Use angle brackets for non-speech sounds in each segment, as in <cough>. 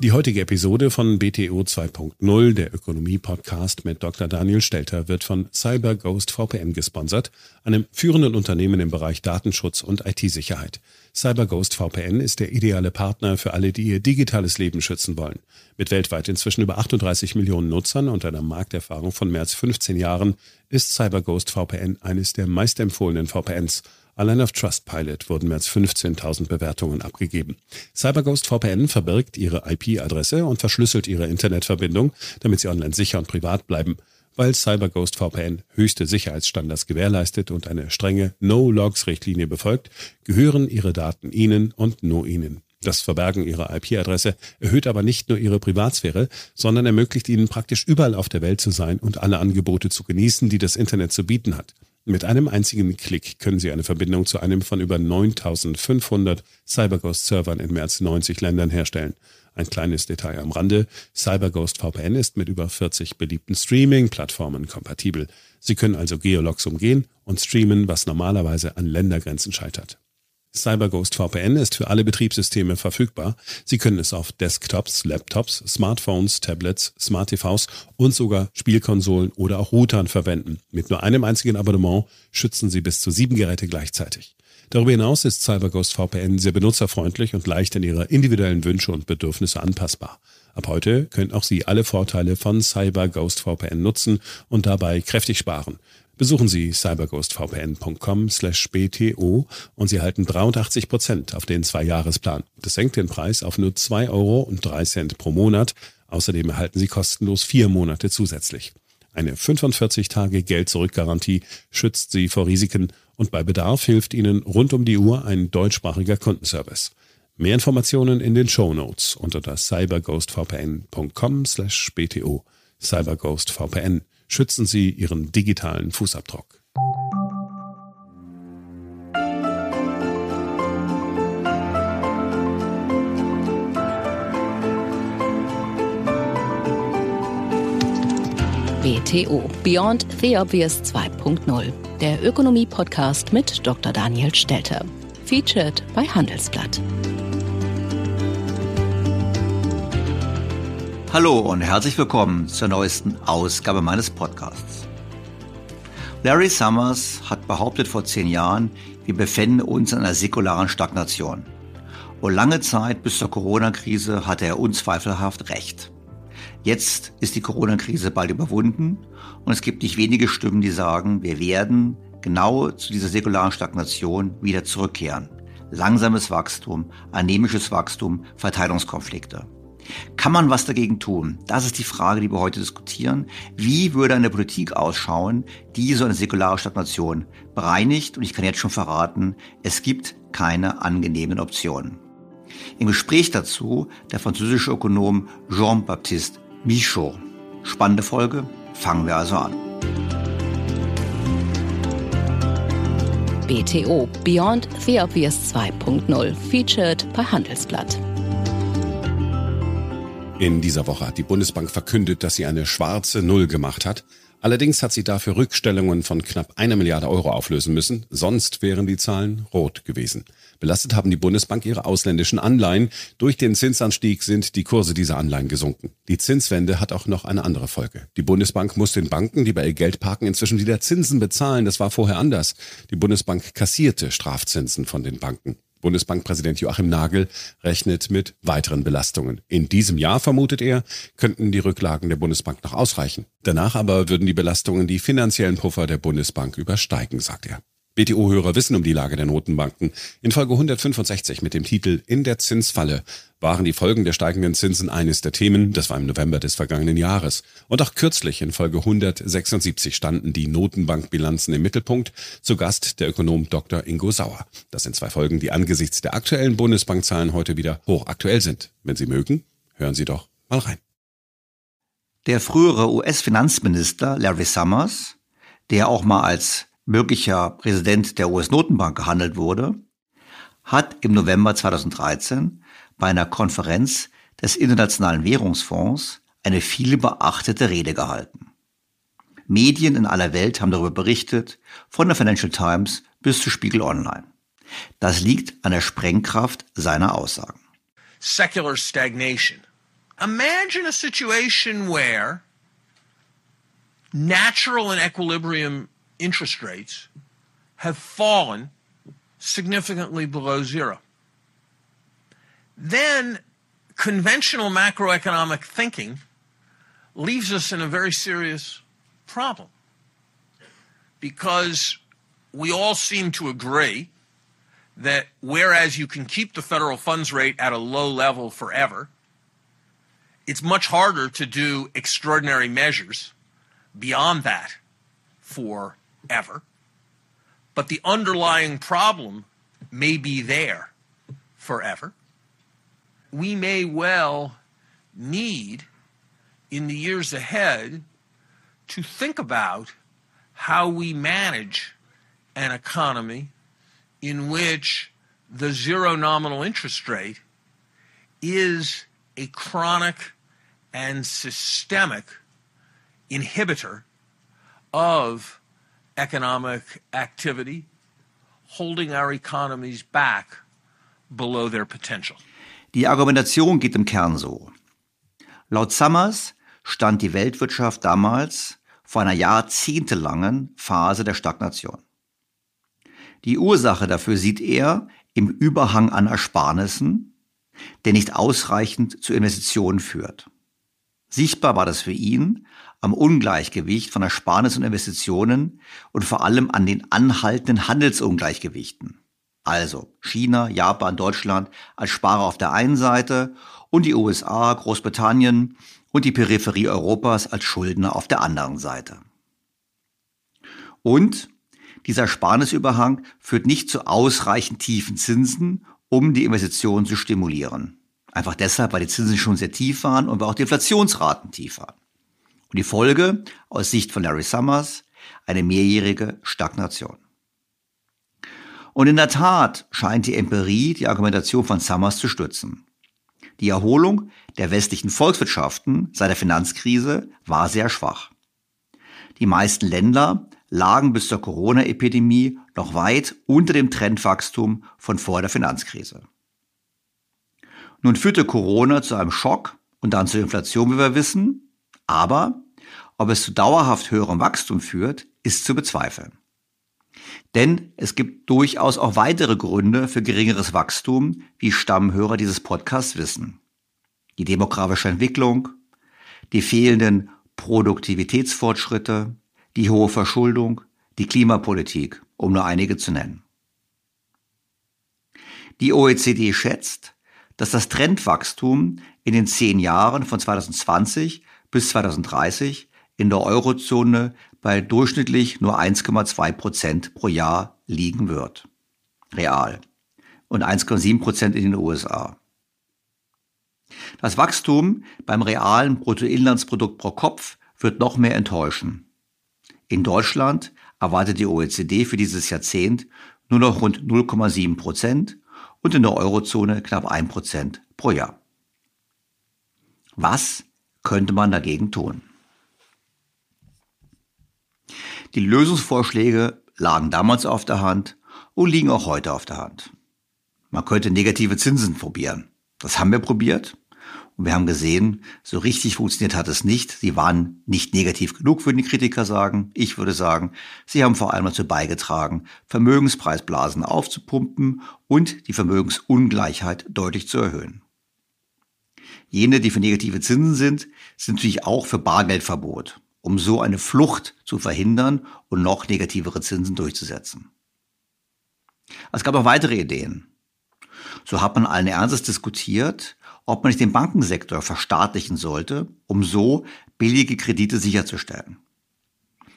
Die heutige Episode von BTO 2.0, der Ökonomie-Podcast mit Dr. Daniel Stelter, wird von CyberGhost VPN gesponsert, einem führenden Unternehmen im Bereich Datenschutz und IT-Sicherheit. CyberGhost VPN ist der ideale Partner für alle, die ihr digitales Leben schützen wollen. Mit weltweit inzwischen über 38 Millionen Nutzern und einer Markterfahrung von mehr als 15 Jahren ist CyberGhost VPN eines der meistempfohlenen VPNs Allein auf Trustpilot wurden mehr als 15.000 Bewertungen abgegeben. CyberGhost VPN verbirgt ihre IP-Adresse und verschlüsselt ihre Internetverbindung, damit sie online sicher und privat bleiben. Weil CyberGhost VPN höchste Sicherheitsstandards gewährleistet und eine strenge No-Logs-Richtlinie befolgt, gehören ihre Daten Ihnen und nur Ihnen. Das Verbergen Ihrer IP-Adresse erhöht aber nicht nur Ihre Privatsphäre, sondern ermöglicht Ihnen praktisch überall auf der Welt zu sein und alle Angebote zu genießen, die das Internet zu bieten hat. Mit einem einzigen Klick können Sie eine Verbindung zu einem von über 9500 CyberGhost-Servern in mehr als 90 Ländern herstellen. Ein kleines Detail am Rande. CyberGhost VPN ist mit über 40 beliebten Streaming-Plattformen kompatibel. Sie können also Geologs umgehen und streamen, was normalerweise an Ländergrenzen scheitert. CyberGhost VPN ist für alle Betriebssysteme verfügbar. Sie können es auf Desktops, Laptops, Smartphones, Tablets, Smart TVs und sogar Spielkonsolen oder auch Routern verwenden. Mit nur einem einzigen Abonnement schützen Sie bis zu sieben Geräte gleichzeitig. Darüber hinaus ist CyberGhost VPN sehr benutzerfreundlich und leicht in ihre individuellen Wünsche und Bedürfnisse anpassbar. Ab heute können auch Sie alle Vorteile von CyberGhost VPN nutzen und dabei kräftig sparen. Besuchen Sie cyberghostvpn.com/bto und Sie erhalten 83 Prozent auf den Zwei-Jahres-Plan. Das senkt den Preis auf nur 2 Euro und 3 Cent pro Monat. Außerdem erhalten Sie kostenlos vier Monate zusätzlich. Eine 45-Tage-Geld-Zurück-Garantie schützt Sie vor Risiken und bei Bedarf hilft Ihnen rund um die Uhr ein deutschsprachiger Kundenservice. Mehr Informationen in den Show Notes unter cyberghostvpn.com/bto. CyberGhost VPN Schützen Sie Ihren digitalen Fußabdruck. BTO Beyond the Obvious 2.0, der Ökonomie-Podcast mit Dr. Daniel Stelter. Featured bei Handelsblatt. Hallo und herzlich willkommen zur neuesten Ausgabe meines Podcasts. Larry Summers hat behauptet vor zehn Jahren, wir befinden uns in einer säkularen Stagnation. Und lange Zeit bis zur Corona-Krise hatte er unzweifelhaft recht. Jetzt ist die Corona-Krise bald überwunden und es gibt nicht wenige Stimmen, die sagen, wir werden genau zu dieser säkularen Stagnation wieder zurückkehren. Langsames Wachstum, anemisches Wachstum, Verteilungskonflikte. Kann man was dagegen tun? Das ist die Frage, die wir heute diskutieren. Wie würde eine Politik ausschauen, die so eine säkulare Stagnation bereinigt? Und ich kann jetzt schon verraten, es gibt keine angenehmen Optionen. Im Gespräch dazu der französische Ökonom Jean-Baptiste Michaud. Spannende Folge, fangen wir also an. BTO Beyond the Obvious 2.0 featured bei Handelsblatt. In dieser Woche hat die Bundesbank verkündet, dass sie eine schwarze Null gemacht hat. Allerdings hat sie dafür Rückstellungen von knapp einer Milliarde Euro auflösen müssen, sonst wären die Zahlen rot gewesen. Belastet haben die Bundesbank ihre ausländischen Anleihen. Durch den Zinsanstieg sind die Kurse dieser Anleihen gesunken. Die Zinswende hat auch noch eine andere Folge. Die Bundesbank muss den Banken, die bei ihr Geld parken, inzwischen wieder Zinsen bezahlen. Das war vorher anders. Die Bundesbank kassierte Strafzinsen von den Banken. Bundesbankpräsident Joachim Nagel rechnet mit weiteren Belastungen. In diesem Jahr, vermutet er, könnten die Rücklagen der Bundesbank noch ausreichen. Danach aber würden die Belastungen die finanziellen Puffer der Bundesbank übersteigen, sagt er. BTO-Hörer wissen um die Lage der Notenbanken. In Folge 165 mit dem Titel In der Zinsfalle waren die Folgen der steigenden Zinsen eines der Themen, das war im November des vergangenen Jahres. Und auch kürzlich in Folge 176 standen die Notenbankbilanzen im Mittelpunkt, zu Gast der Ökonom Dr. Ingo Sauer. Das sind zwei Folgen, die angesichts der aktuellen Bundesbankzahlen heute wieder hochaktuell sind. Wenn Sie mögen, hören Sie doch mal rein. Der frühere US-Finanzminister Larry Summers, der auch mal als möglicher Präsident der US-Notenbank gehandelt wurde, hat im November 2013 bei einer Konferenz des Internationalen Währungsfonds eine viel beachtete Rede gehalten. Medien in aller Welt haben darüber berichtet, von der Financial Times bis zu Spiegel Online. Das liegt an der Sprengkraft seiner Aussagen. Secular stagnation. Imagine a situation where natural and equilibrium interest rates have fallen significantly below zero. Then conventional macroeconomic thinking leaves us in a very serious problem because we all seem to agree that whereas you can keep the federal funds rate at a low level forever, it's much harder to do extraordinary measures beyond that forever. But the underlying problem may be there forever. we may well need in the years ahead to think about how we manage an economy in which the zero nominal interest rate is a chronic and systemic inhibitor of economic activity, holding our economies back below their potential. Die Argumentation geht im Kern so. Laut Summers stand die Weltwirtschaft damals vor einer jahrzehntelangen Phase der Stagnation. Die Ursache dafür sieht er im Überhang an Ersparnissen, der nicht ausreichend zu Investitionen führt. Sichtbar war das für ihn am Ungleichgewicht von Ersparnis und Investitionen und vor allem an den anhaltenden Handelsungleichgewichten. Also China, Japan, Deutschland als Sparer auf der einen Seite und die USA, Großbritannien und die Peripherie Europas als Schuldner auf der anderen Seite. Und dieser Sparnisüberhang führt nicht zu ausreichend tiefen Zinsen, um die Investitionen zu stimulieren. Einfach deshalb, weil die Zinsen schon sehr tief waren und weil auch die Inflationsraten tief waren. Und die Folge aus Sicht von Larry Summers eine mehrjährige Stagnation. Und in der Tat scheint die Empirie die Argumentation von Summers zu stützen. Die Erholung der westlichen Volkswirtschaften seit der Finanzkrise war sehr schwach. Die meisten Länder lagen bis zur Corona-Epidemie noch weit unter dem Trendwachstum von vor der Finanzkrise. Nun führte Corona zu einem Schock und dann zur Inflation, wie wir wissen, aber ob es zu dauerhaft höherem Wachstum führt, ist zu bezweifeln. Denn es gibt durchaus auch weitere Gründe für geringeres Wachstum, wie Stammhörer dieses Podcasts wissen. Die demografische Entwicklung, die fehlenden Produktivitätsfortschritte, die hohe Verschuldung, die Klimapolitik, um nur einige zu nennen. Die OECD schätzt, dass das Trendwachstum in den zehn Jahren von 2020 bis 2030 in der Eurozone bei durchschnittlich nur 1,2 Prozent pro Jahr liegen wird. Real. Und 1,7 Prozent in den USA. Das Wachstum beim realen Bruttoinlandsprodukt pro Kopf wird noch mehr enttäuschen. In Deutschland erwartet die OECD für dieses Jahrzehnt nur noch rund 0,7 Prozent und in der Eurozone knapp 1 Prozent pro Jahr. Was könnte man dagegen tun? Die Lösungsvorschläge lagen damals auf der Hand und liegen auch heute auf der Hand. Man könnte negative Zinsen probieren. Das haben wir probiert. Und wir haben gesehen, so richtig funktioniert hat es nicht. Sie waren nicht negativ genug, würden die Kritiker sagen. Ich würde sagen, sie haben vor allem dazu beigetragen, Vermögenspreisblasen aufzupumpen und die Vermögensungleichheit deutlich zu erhöhen. Jene, die für negative Zinsen sind, sind natürlich auch für Bargeldverbot, um so eine Flucht zu verhindern und noch negativere Zinsen durchzusetzen. Es gab auch weitere Ideen. So hat man allen Ernstes diskutiert, ob man nicht den Bankensektor verstaatlichen sollte, um so billige Kredite sicherzustellen.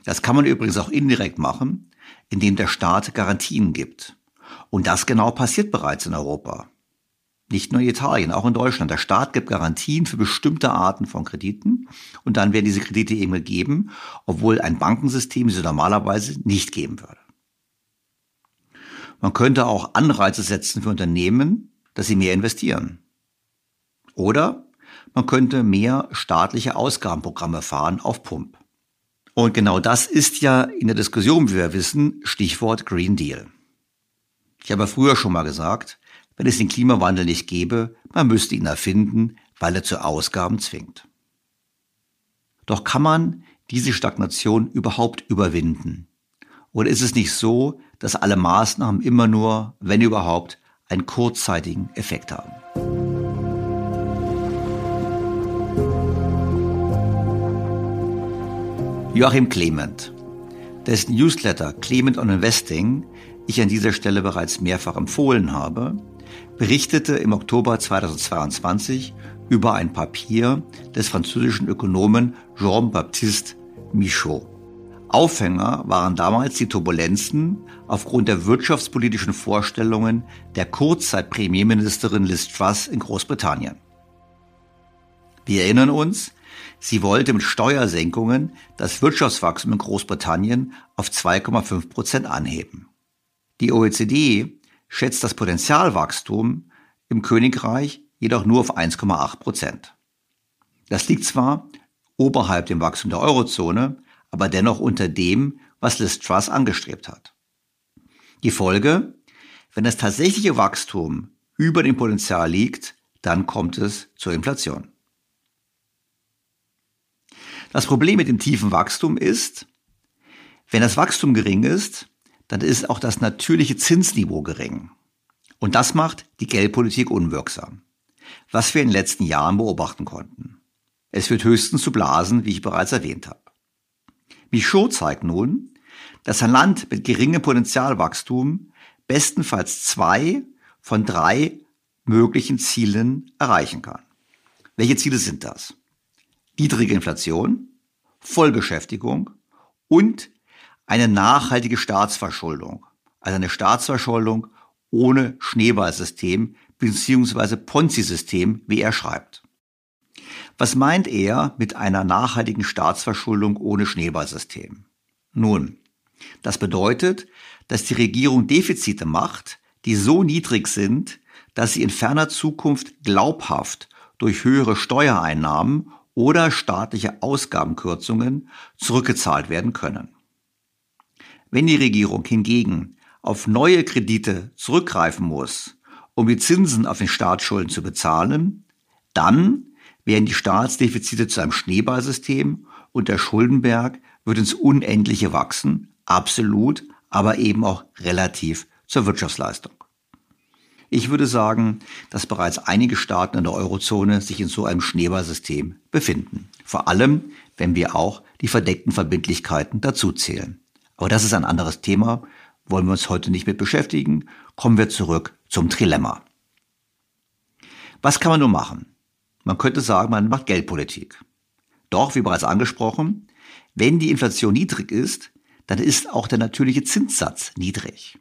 Das kann man übrigens auch indirekt machen, indem der Staat Garantien gibt. Und das genau passiert bereits in Europa. Nicht nur in Italien, auch in Deutschland. Der Staat gibt Garantien für bestimmte Arten von Krediten und dann werden diese Kredite eben gegeben, obwohl ein Bankensystem sie normalerweise nicht geben würde. Man könnte auch Anreize setzen für Unternehmen, dass sie mehr investieren. Oder man könnte mehr staatliche Ausgabenprogramme fahren auf Pump. Und genau das ist ja in der Diskussion, wie wir wissen, Stichwort Green Deal. Ich habe früher schon mal gesagt, wenn es den Klimawandel nicht gäbe, man müsste ihn erfinden, weil er zu Ausgaben zwingt. Doch kann man diese Stagnation überhaupt überwinden? Oder ist es nicht so, dass alle Maßnahmen immer nur, wenn überhaupt, einen kurzzeitigen Effekt haben? Joachim Clement, dessen Newsletter Clement on Investing ich an dieser Stelle bereits mehrfach empfohlen habe, berichtete im Oktober 2022 über ein Papier des französischen Ökonomen Jean-Baptiste Michaud. Aufhänger waren damals die Turbulenzen aufgrund der wirtschaftspolitischen Vorstellungen der Kurzzeit-Premierministerin Liz Truss in Großbritannien. Wir erinnern uns, Sie wollte mit Steuersenkungen das Wirtschaftswachstum in Großbritannien auf 2,5 Prozent anheben. Die OECD schätzt das Potenzialwachstum im Königreich jedoch nur auf 1,8 Prozent. Das liegt zwar oberhalb dem Wachstum der Eurozone, aber dennoch unter dem, was Liz Truss angestrebt hat. Die Folge, wenn das tatsächliche Wachstum über dem Potenzial liegt, dann kommt es zur Inflation. Das Problem mit dem tiefen Wachstum ist, wenn das Wachstum gering ist, dann ist auch das natürliche Zinsniveau gering. Und das macht die Geldpolitik unwirksam, was wir in den letzten Jahren beobachten konnten. Es führt höchstens zu Blasen, wie ich bereits erwähnt habe. Michaud zeigt nun, dass ein Land mit geringem Potenzialwachstum bestenfalls zwei von drei möglichen Zielen erreichen kann. Welche Ziele sind das? niedrige Inflation, Vollbeschäftigung und eine nachhaltige Staatsverschuldung. Also eine Staatsverschuldung ohne Schneeballsystem bzw. Ponzi-System, wie er schreibt. Was meint er mit einer nachhaltigen Staatsverschuldung ohne Schneeballsystem? Nun, das bedeutet, dass die Regierung Defizite macht, die so niedrig sind, dass sie in ferner Zukunft glaubhaft durch höhere Steuereinnahmen oder staatliche Ausgabenkürzungen zurückgezahlt werden können. Wenn die Regierung hingegen auf neue Kredite zurückgreifen muss, um die Zinsen auf den Staatsschulden zu bezahlen, dann werden die Staatsdefizite zu einem Schneeballsystem und der Schuldenberg wird ins Unendliche wachsen, absolut, aber eben auch relativ zur Wirtschaftsleistung. Ich würde sagen, dass bereits einige Staaten in der Eurozone sich in so einem Schneeballsystem befinden. Vor allem, wenn wir auch die verdeckten Verbindlichkeiten dazuzählen. Aber das ist ein anderes Thema, wollen wir uns heute nicht mit beschäftigen. Kommen wir zurück zum Trilemma. Was kann man nun machen? Man könnte sagen, man macht Geldpolitik. Doch, wie bereits angesprochen, wenn die Inflation niedrig ist, dann ist auch der natürliche Zinssatz niedrig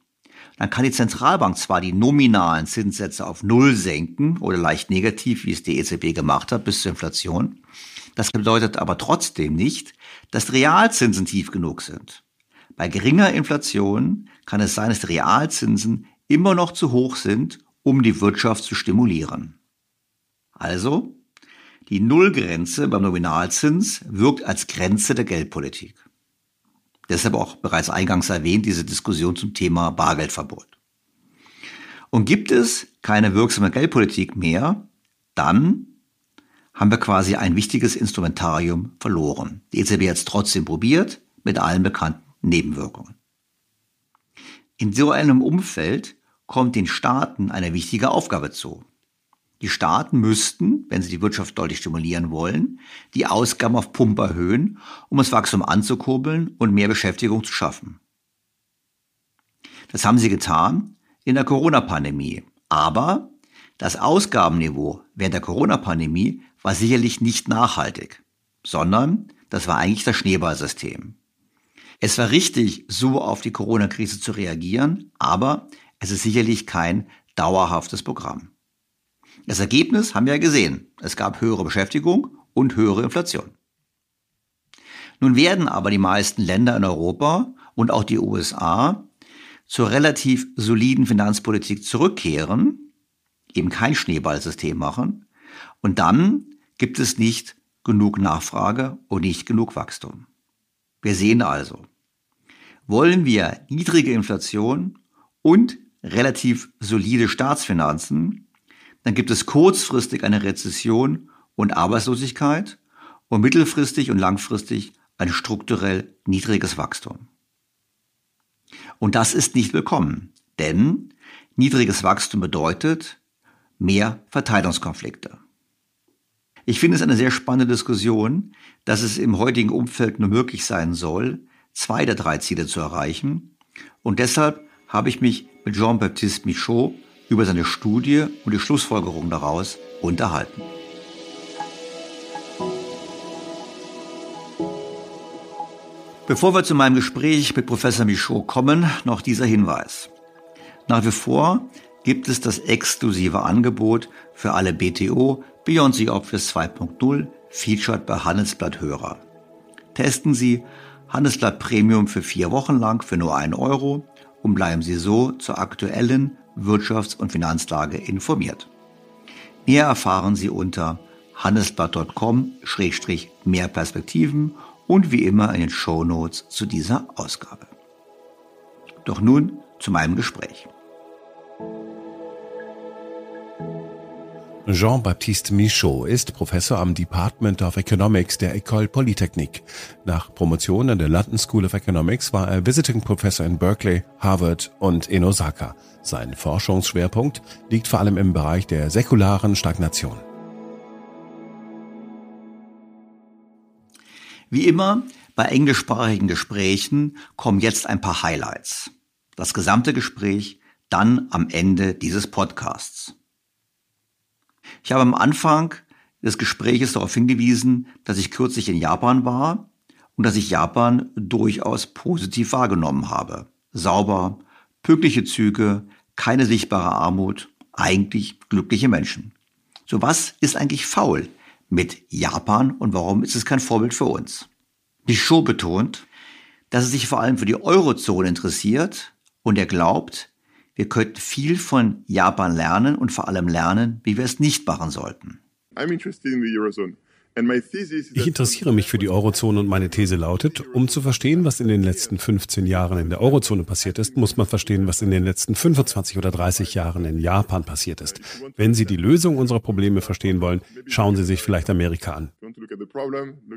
dann kann die Zentralbank zwar die nominalen Zinssätze auf Null senken oder leicht negativ, wie es die EZB gemacht hat, bis zur Inflation. Das bedeutet aber trotzdem nicht, dass Realzinsen tief genug sind. Bei geringer Inflation kann es sein, dass die Realzinsen immer noch zu hoch sind, um die Wirtschaft zu stimulieren. Also, die Nullgrenze beim Nominalzins wirkt als Grenze der Geldpolitik. Deshalb auch bereits eingangs erwähnt, diese Diskussion zum Thema Bargeldverbot. Und gibt es keine wirksame Geldpolitik mehr, dann haben wir quasi ein wichtiges Instrumentarium verloren. Die EZB hat es trotzdem probiert, mit allen bekannten Nebenwirkungen. In so einem Umfeld kommt den Staaten eine wichtige Aufgabe zu. Die Staaten müssten, wenn sie die Wirtschaft deutlich stimulieren wollen, die Ausgaben auf Pump erhöhen, um das Wachstum anzukurbeln und mehr Beschäftigung zu schaffen. Das haben sie getan in der Corona-Pandemie. Aber das Ausgabenniveau während der Corona-Pandemie war sicherlich nicht nachhaltig, sondern das war eigentlich das Schneeballsystem. Es war richtig, so auf die Corona-Krise zu reagieren, aber es ist sicherlich kein dauerhaftes Programm. Das Ergebnis haben wir ja gesehen. Es gab höhere Beschäftigung und höhere Inflation. Nun werden aber die meisten Länder in Europa und auch die USA zur relativ soliden Finanzpolitik zurückkehren, eben kein Schneeballsystem machen, und dann gibt es nicht genug Nachfrage und nicht genug Wachstum. Wir sehen also, wollen wir niedrige Inflation und relativ solide Staatsfinanzen, dann gibt es kurzfristig eine Rezession und Arbeitslosigkeit und mittelfristig und langfristig ein strukturell niedriges Wachstum. Und das ist nicht willkommen, denn niedriges Wachstum bedeutet mehr Verteilungskonflikte. Ich finde es eine sehr spannende Diskussion, dass es im heutigen Umfeld nur möglich sein soll, zwei der drei Ziele zu erreichen. Und deshalb habe ich mich mit Jean-Baptiste Michaud über seine Studie und die Schlussfolgerungen daraus unterhalten. Bevor wir zu meinem Gespräch mit Professor Michaud kommen, noch dieser Hinweis. Nach wie vor gibt es das exklusive Angebot für alle BTO Beyond the Obvious 2.0 featured bei Handelsblatt Hörer. Testen Sie Handelsblatt Premium für vier Wochen lang für nur einen Euro und bleiben Sie so zur aktuellen Wirtschafts- und Finanzlage informiert. Mehr erfahren Sie unter handelsblatt.com-mehr Perspektiven und wie immer in den Show Notes zu dieser Ausgabe. Doch nun zu meinem Gespräch. Jean-Baptiste Michaud ist Professor am Department of Economics der École Polytechnique. Nach Promotion an der London School of Economics war er Visiting Professor in Berkeley, Harvard und in Osaka. Sein Forschungsschwerpunkt liegt vor allem im Bereich der säkularen Stagnation. Wie immer bei englischsprachigen Gesprächen kommen jetzt ein paar Highlights. Das gesamte Gespräch dann am Ende dieses Podcasts. Ich habe am Anfang des Gespräches darauf hingewiesen, dass ich kürzlich in Japan war und dass ich Japan durchaus positiv wahrgenommen habe. Sauber, pünktliche Züge, keine sichtbare Armut, eigentlich glückliche Menschen. So was ist eigentlich faul mit Japan und warum ist es kein Vorbild für uns? Die Show betont, dass er sich vor allem für die Eurozone interessiert und er glaubt, wir könnten viel von Japan lernen und vor allem lernen, wie wir es nicht machen sollten. Ich interessiere mich für die Eurozone und meine These lautet, um zu verstehen, was in den letzten 15 Jahren in der Eurozone passiert ist, muss man verstehen, was in den letzten 25 oder 30 Jahren in Japan passiert ist. Wenn Sie die Lösung unserer Probleme verstehen wollen, schauen Sie sich vielleicht Amerika an.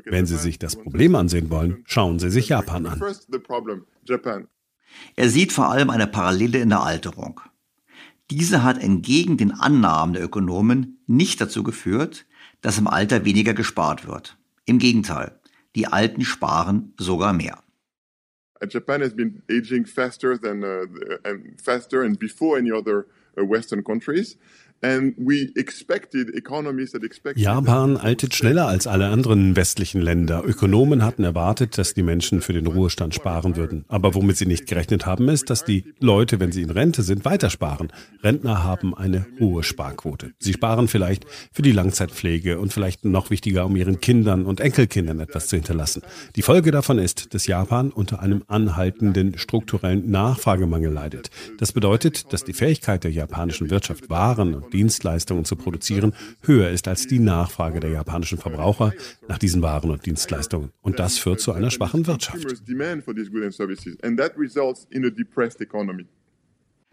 Wenn Sie sich das Problem ansehen wollen, schauen Sie sich Japan an. Er sieht vor allem eine Parallele in der Alterung. Diese hat entgegen den Annahmen der Ökonomen nicht dazu geführt, dass im Alter weniger gespart wird. Im Gegenteil, die Alten sparen sogar mehr. Japan has been aging faster than uh, faster and before any other uh, Western countries. Japan altet schneller als alle anderen westlichen Länder. Ökonomen hatten erwartet, dass die Menschen für den Ruhestand sparen würden. Aber womit sie nicht gerechnet haben, ist, dass die Leute, wenn sie in Rente sind, weiter sparen. Rentner haben eine hohe Sparquote. Sie sparen vielleicht für die Langzeitpflege und vielleicht noch wichtiger, um ihren Kindern und Enkelkindern etwas zu hinterlassen. Die Folge davon ist, dass Japan unter einem anhaltenden strukturellen Nachfragemangel leidet. Das bedeutet, dass die Fähigkeit der japanischen Wirtschaft Waren und Dienstleistungen zu produzieren, höher ist als die Nachfrage der japanischen Verbraucher nach diesen Waren und Dienstleistungen. Und das führt zu einer schwachen Wirtschaft.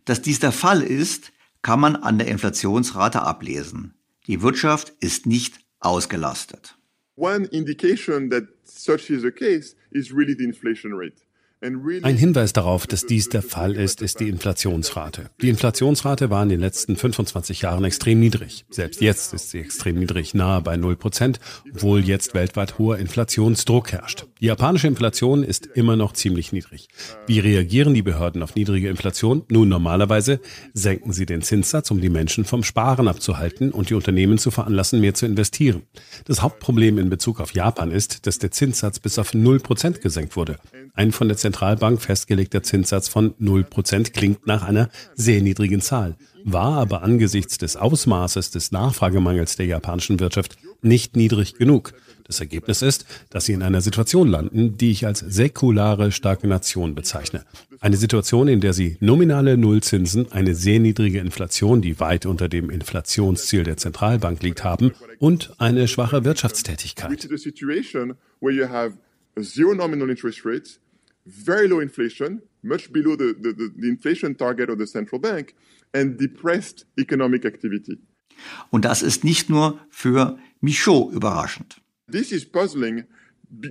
Dass dies der Fall ist, kann man an der Inflationsrate ablesen. Die Wirtschaft ist nicht ausgelastet. One indication that such is the case is really the inflation rate. Ein Hinweis darauf, dass dies der Fall ist, ist die Inflationsrate. Die Inflationsrate war in den letzten 25 Jahren extrem niedrig. Selbst jetzt ist sie extrem niedrig, nahe bei 0 Prozent, obwohl jetzt weltweit hoher Inflationsdruck herrscht. Die japanische Inflation ist immer noch ziemlich niedrig. Wie reagieren die Behörden auf niedrige Inflation? Nun, normalerweise senken sie den Zinssatz, um die Menschen vom Sparen abzuhalten und die Unternehmen zu veranlassen, mehr zu investieren. Das Hauptproblem in Bezug auf Japan ist, dass der Zinssatz bis auf 0 Prozent gesenkt wurde. Ein von der Zentralbank festgelegter Zinssatz von 0% klingt nach einer sehr niedrigen Zahl, war aber angesichts des Ausmaßes des Nachfragemangels der japanischen Wirtschaft nicht niedrig genug. Das Ergebnis ist, dass sie in einer Situation landen, die ich als säkulare Stagnation bezeichne. Eine Situation, in der sie nominale Nullzinsen, eine sehr niedrige Inflation, die weit unter dem Inflationsziel der Zentralbank liegt, haben und eine schwache Wirtschaftstätigkeit. Very low inflation, much below the, the, the inflation target of the central bank, and depressed economic activity. Und das ist nicht nur für Michaud überraschend. This is puzzling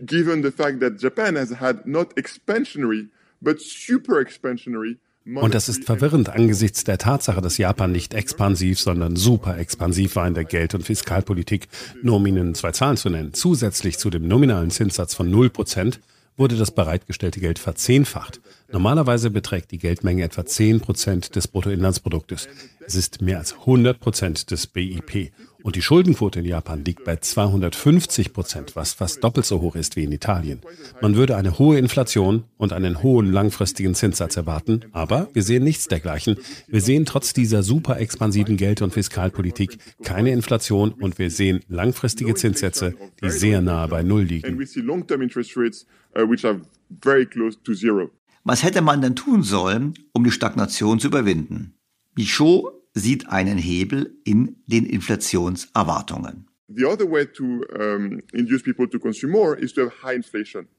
given the fact that Japan has had not expansionary but super expansionary und das ist verwirrend angesichts der Tatsache, dass Japan nicht expansiv, sondern super expansiv war in der Geld- und Fiskalpolitik, nur um Ihnen zwei Zahlen zu nennen. Zusätzlich zu dem nominalen Zinssatz von 0 Prozent wurde das bereitgestellte Geld verzehnfacht. Normalerweise beträgt die Geldmenge etwa 10 Prozent des Bruttoinlandsproduktes. Es ist mehr als 100 Prozent des BIP. Und die Schuldenquote in Japan liegt bei 250 Prozent, was fast doppelt so hoch ist wie in Italien. Man würde eine hohe Inflation und einen hohen langfristigen Zinssatz erwarten, aber wir sehen nichts dergleichen. Wir sehen trotz dieser super expansiven Geld- und Fiskalpolitik keine Inflation und wir sehen langfristige Zinssätze, die sehr nahe bei Null liegen. Was hätte man denn tun sollen, um die Stagnation zu überwinden? Michaud sieht einen Hebel in den Inflationserwartungen.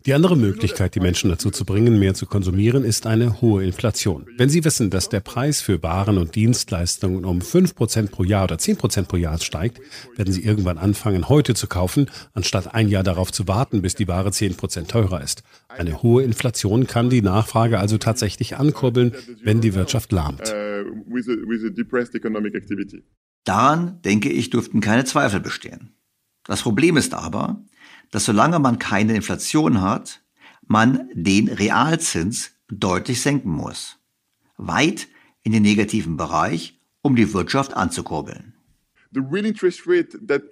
Die andere Möglichkeit, die Menschen dazu zu bringen, mehr zu konsumieren, ist eine hohe Inflation. Wenn Sie wissen, dass der Preis für Waren und Dienstleistungen um 5% pro Jahr oder 10% pro Jahr steigt, werden Sie irgendwann anfangen, heute zu kaufen, anstatt ein Jahr darauf zu warten, bis die Ware 10% teurer ist. Eine hohe Inflation kann die Nachfrage also tatsächlich ankurbeln, wenn die Wirtschaft lahmt. Daran, denke ich, dürften keine Zweifel bestehen. Das Problem ist aber, dass solange man keine Inflation hat, man den Realzins deutlich senken muss. Weit in den negativen Bereich, um die Wirtschaft anzukurbeln. The real interest rate that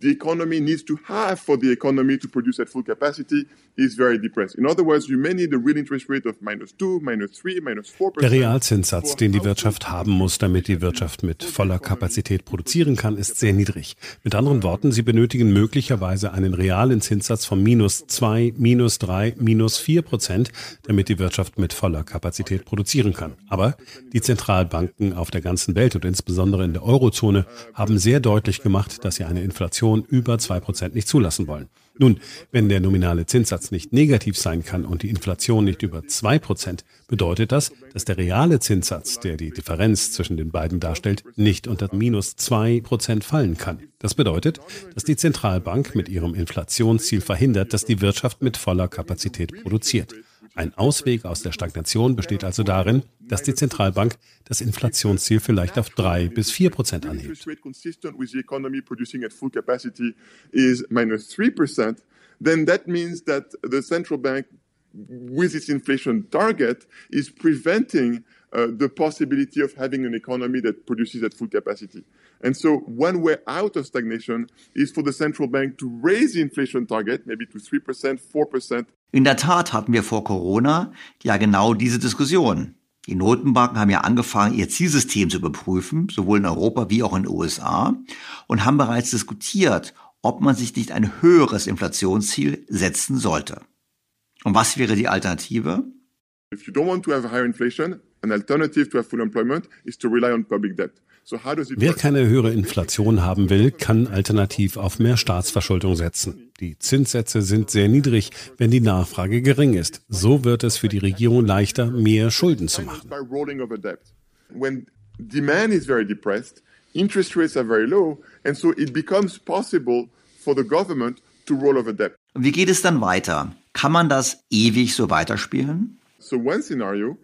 the economy needs to have for the economy to produce at full capacity is very depressed. In other words, you may need a real interest rate of minus 2, minus 3, minus 4 Der Realzinssatz, den die Wirtschaft haben muss, damit die Wirtschaft mit voller Kapazität produzieren kann, ist sehr niedrig. Mit anderen Worten, Sie benötigen möglicherweise einen realen Zinssatz von minus 2, minus 3, minus 4 Prozent, damit die Wirtschaft mit voller Kapazität produzieren kann. Aber die Zentralbanken auf der ganzen Welt und insbesondere in der Eurozone haben sehr deutlich gemacht, dass sie eine Inflation über 2% nicht zulassen wollen. Nun, wenn der nominale Zinssatz nicht negativ sein kann und die Inflation nicht über 2%, bedeutet das, dass der reale Zinssatz, der die Differenz zwischen den beiden darstellt, nicht unter minus 2% fallen kann. Das bedeutet, dass die Zentralbank mit ihrem Inflationsziel verhindert, dass die Wirtschaft mit voller Kapazität produziert. Ein Ausweg aus der Stagnation besteht also darin, dass die Zentralbank das Inflationsziel vielleicht auf drei bis vier Prozent anhebt. Then that means that the central bank, with its inflation target, is preventing uh, the possibility of having an economy that produces at full capacity. And so one way out of stagnation is for the central bank to raise the inflation target, maybe to 3%, 4%. In der Tat hatten wir vor Corona ja genau diese Diskussion. Die Notenbanken haben ja angefangen, ihr Zielsystem zu überprüfen, sowohl in Europa wie auch in den USA, und haben bereits diskutiert, ob man sich nicht ein höheres Inflationsziel setzen sollte. Und was wäre die Alternative? If you don't want to have higher inflation, an alternative to have full employment is to rely on public debt. Wer keine höhere Inflation haben will, kann alternativ auf mehr Staatsverschuldung setzen. Die Zinssätze sind sehr niedrig, wenn die Nachfrage gering ist. So wird es für die Regierung leichter, mehr Schulden zu machen. Demand is very depressed, interest rates are very low, and so it becomes possible for the government to roll over debt. Wie geht es dann weiter? Kann man das ewig so weiterspielen? So one scenario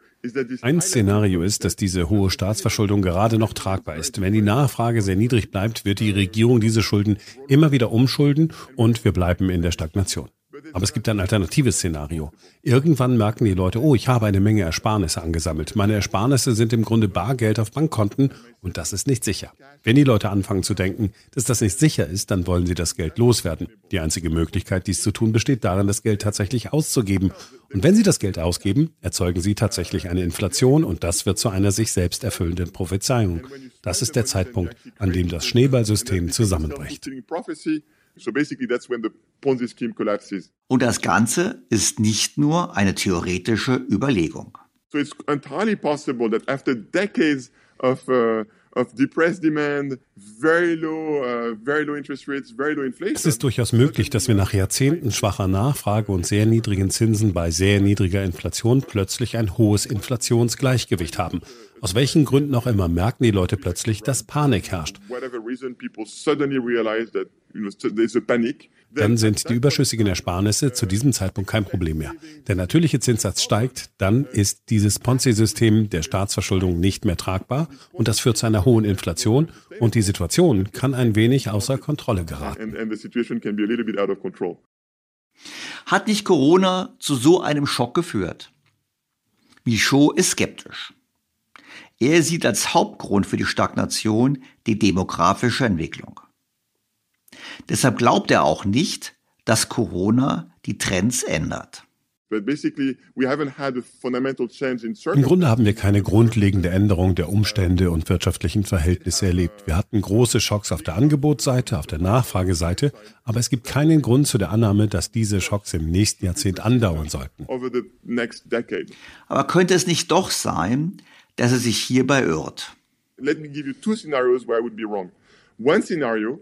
ein Szenario ist, dass diese hohe Staatsverschuldung gerade noch tragbar ist. Wenn die Nachfrage sehr niedrig bleibt, wird die Regierung diese Schulden immer wieder umschulden und wir bleiben in der Stagnation. Aber es gibt ein alternatives Szenario. Irgendwann merken die Leute, oh, ich habe eine Menge Ersparnisse angesammelt. Meine Ersparnisse sind im Grunde Bargeld auf Bankkonten und das ist nicht sicher. Wenn die Leute anfangen zu denken, dass das nicht sicher ist, dann wollen sie das Geld loswerden. Die einzige Möglichkeit, dies zu tun, besteht darin, das Geld tatsächlich auszugeben. Und wenn sie das Geld ausgeben, erzeugen sie tatsächlich eine Inflation und das wird zu einer sich selbst erfüllenden Prophezeiung. Das ist der Zeitpunkt, an dem das Schneeballsystem zusammenbricht. So basically that's when the Ponzi scheme collapses. Und das Ganze ist nicht nur eine theoretische Überlegung. So it's entirely possible that after decades of uh, of depressed demand, very low, uh, very low interest rates, very low inflation. Es ist durchaus möglich, dass wir nach Jahrzehnten schwacher Nachfrage und sehr niedrigen Zinsen bei sehr niedriger Inflation plötzlich ein hohes Inflationsgleichgewicht haben. Aus welchen Gründen auch immer merken die Leute plötzlich, dass Panik herrscht. Dann sind die überschüssigen Ersparnisse zu diesem Zeitpunkt kein Problem mehr. Der natürliche Zinssatz steigt, dann ist dieses Ponzi-System der Staatsverschuldung nicht mehr tragbar und das führt zu einer hohen Inflation und die Situation kann ein wenig außer Kontrolle geraten. Hat nicht Corona zu so einem Schock geführt? Michaud ist skeptisch. Er sieht als Hauptgrund für die Stagnation die demografische Entwicklung. Deshalb glaubt er auch nicht, dass Corona die Trends ändert. Im Grunde haben wir keine grundlegende Änderung der Umstände und wirtschaftlichen Verhältnisse erlebt. Wir hatten große Schocks auf der Angebotsseite, auf der Nachfrageseite, aber es gibt keinen Grund zu der Annahme, dass diese Schocks im nächsten Jahrzehnt andauern sollten. Aber könnte es nicht doch sein, dass er sich hierbei irrt? Let me give you two scenarios where I would be wrong. One scenario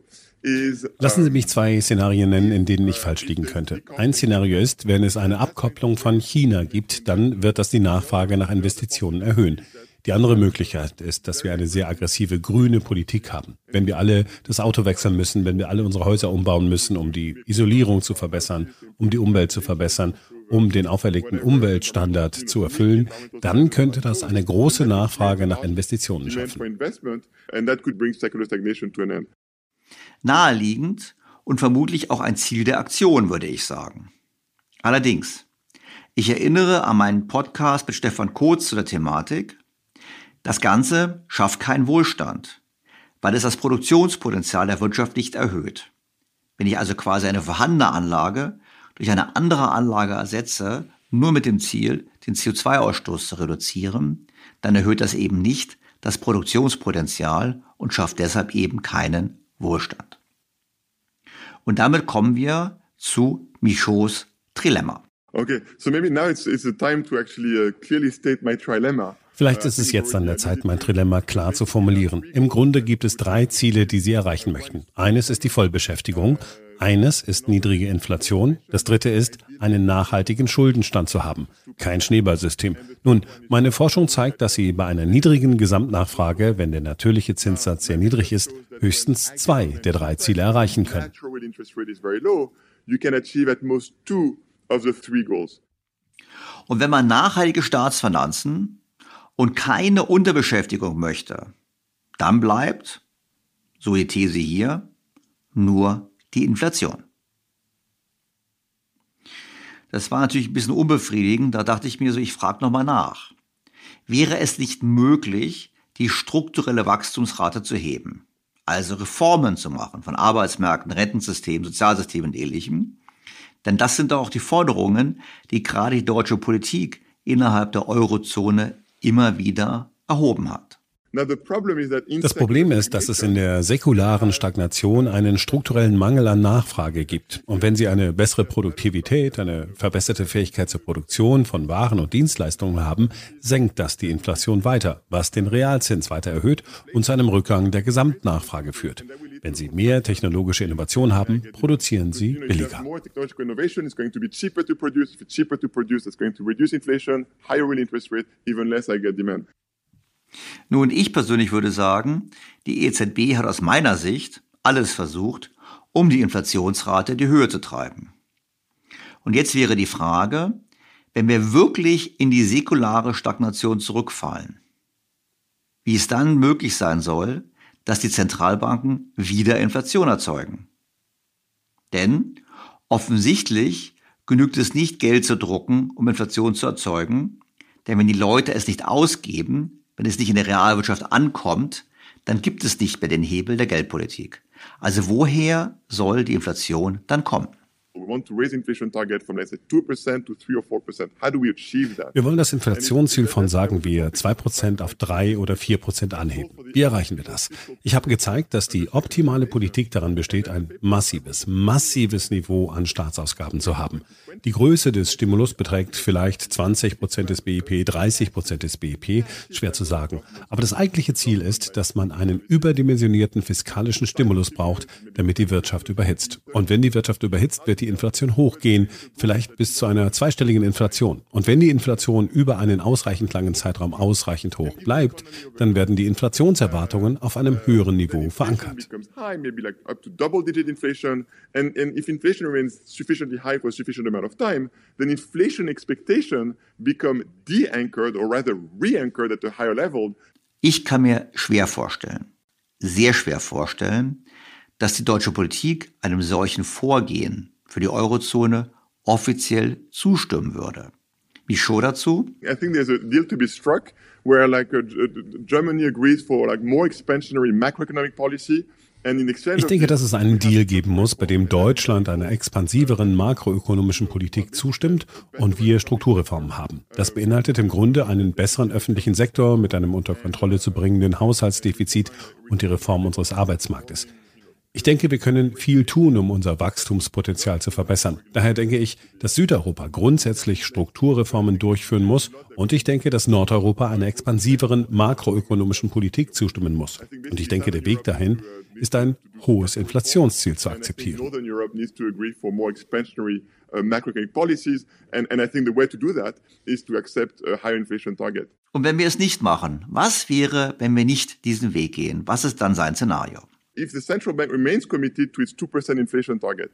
Lassen Sie mich zwei Szenarien nennen, in denen ich falsch liegen könnte. Ein Szenario ist, wenn es eine Abkopplung von China gibt, dann wird das die Nachfrage nach Investitionen erhöhen. Die andere Möglichkeit ist, dass wir eine sehr aggressive grüne Politik haben. Wenn wir alle das Auto wechseln müssen, wenn wir alle unsere Häuser umbauen müssen, um die Isolierung zu verbessern, um die Umwelt zu verbessern, um den auferlegten Umweltstandard zu erfüllen, dann könnte das eine große Nachfrage nach Investitionen schaffen naheliegend und vermutlich auch ein Ziel der Aktion, würde ich sagen. Allerdings, ich erinnere an meinen Podcast mit Stefan Kotz zu der Thematik. Das Ganze schafft keinen Wohlstand, weil es das Produktionspotenzial der Wirtschaft nicht erhöht. Wenn ich also quasi eine vorhandene Anlage durch eine andere Anlage ersetze, nur mit dem Ziel, den CO2-Ausstoß zu reduzieren, dann erhöht das eben nicht das Produktionspotenzial und schafft deshalb eben keinen Wohlstand. Und damit kommen wir zu Michauds Trilemma. Okay, so maybe now it's, it's the time to actually uh, clearly state my trilemma. Vielleicht ist es jetzt an der Zeit, mein Trilemma klar zu formulieren. Im Grunde gibt es drei Ziele, die Sie erreichen möchten. Eines ist die Vollbeschäftigung, eines ist niedrige Inflation, das dritte ist, einen nachhaltigen Schuldenstand zu haben. Kein Schneeballsystem. Nun, meine Forschung zeigt, dass Sie bei einer niedrigen Gesamtnachfrage, wenn der natürliche Zinssatz sehr niedrig ist, höchstens zwei der drei Ziele erreichen können. Und wenn man nachhaltige Staatsfinanzen und keine Unterbeschäftigung möchte, dann bleibt, so die These hier, nur die Inflation. Das war natürlich ein bisschen unbefriedigend. Da dachte ich mir so, ich frage nochmal nach. Wäre es nicht möglich, die strukturelle Wachstumsrate zu heben? Also Reformen zu machen von Arbeitsmärkten, Rentensystemen, Sozialsystemen und ähnlichem. Denn das sind doch auch die Forderungen, die gerade die deutsche Politik innerhalb der Eurozone immer wieder erhoben hat. Das Problem ist, dass es in der säkularen Stagnation einen strukturellen Mangel an Nachfrage gibt. Und wenn Sie eine bessere Produktivität, eine verbesserte Fähigkeit zur Produktion von Waren und Dienstleistungen haben, senkt das die Inflation weiter, was den Realzins weiter erhöht und zu einem Rückgang der Gesamtnachfrage führt. Wenn Sie mehr technologische Innovation haben, produzieren Sie billiger. Nun, ich persönlich würde sagen, die EZB hat aus meiner Sicht alles versucht, um die Inflationsrate in die Höhe zu treiben. Und jetzt wäre die Frage, wenn wir wirklich in die säkulare Stagnation zurückfallen, wie es dann möglich sein soll, dass die Zentralbanken wieder Inflation erzeugen. Denn offensichtlich genügt es nicht, Geld zu drucken, um Inflation zu erzeugen, denn wenn die Leute es nicht ausgeben, wenn es nicht in der Realwirtschaft ankommt, dann gibt es nicht mehr den Hebel der Geldpolitik. Also woher soll die Inflation dann kommen? Wir wollen das Inflationsziel von, sagen wir, 2% auf 3 oder 4% anheben. Wie erreichen wir das? Ich habe gezeigt, dass die optimale Politik daran besteht, ein massives, massives Niveau an Staatsausgaben zu haben. Die Größe des Stimulus beträgt vielleicht 20% des BIP, 30% des BIP, schwer zu sagen. Aber das eigentliche Ziel ist, dass man einen überdimensionierten fiskalischen Stimulus braucht, damit die Wirtschaft überhitzt. Und wenn die Wirtschaft überhitzt, wird die Inflation hochgehen, vielleicht bis zu einer zweistelligen Inflation. Und wenn die Inflation über einen ausreichend langen Zeitraum ausreichend hoch bleibt, dann werden die Inflationserwartungen auf einem höheren Niveau verankert. Ich kann mir schwer vorstellen, sehr schwer vorstellen, dass die deutsche Politik einem solchen Vorgehen für die Eurozone offiziell zustimmen würde. Michaud dazu? I think there's a deal to be struck where like uh, uh, Germany agrees for like more expansionary macroeconomic policy ich denke, dass es einen Deal geben muss, bei dem Deutschland einer expansiveren makroökonomischen Politik zustimmt und wir Strukturreformen haben. Das beinhaltet im Grunde einen besseren öffentlichen Sektor mit einem unter Kontrolle zu bringenden Haushaltsdefizit und die Reform unseres Arbeitsmarktes. Ich denke, wir können viel tun, um unser Wachstumspotenzial zu verbessern. Daher denke ich, dass Südeuropa grundsätzlich Strukturreformen durchführen muss und ich denke, dass Nordeuropa einer expansiveren makroökonomischen Politik zustimmen muss. Und ich denke, der Weg dahin ist ein hohes Inflationsziel zu akzeptieren. Und wenn wir es nicht machen, was wäre, wenn wir nicht diesen Weg gehen? Was ist dann sein Szenario?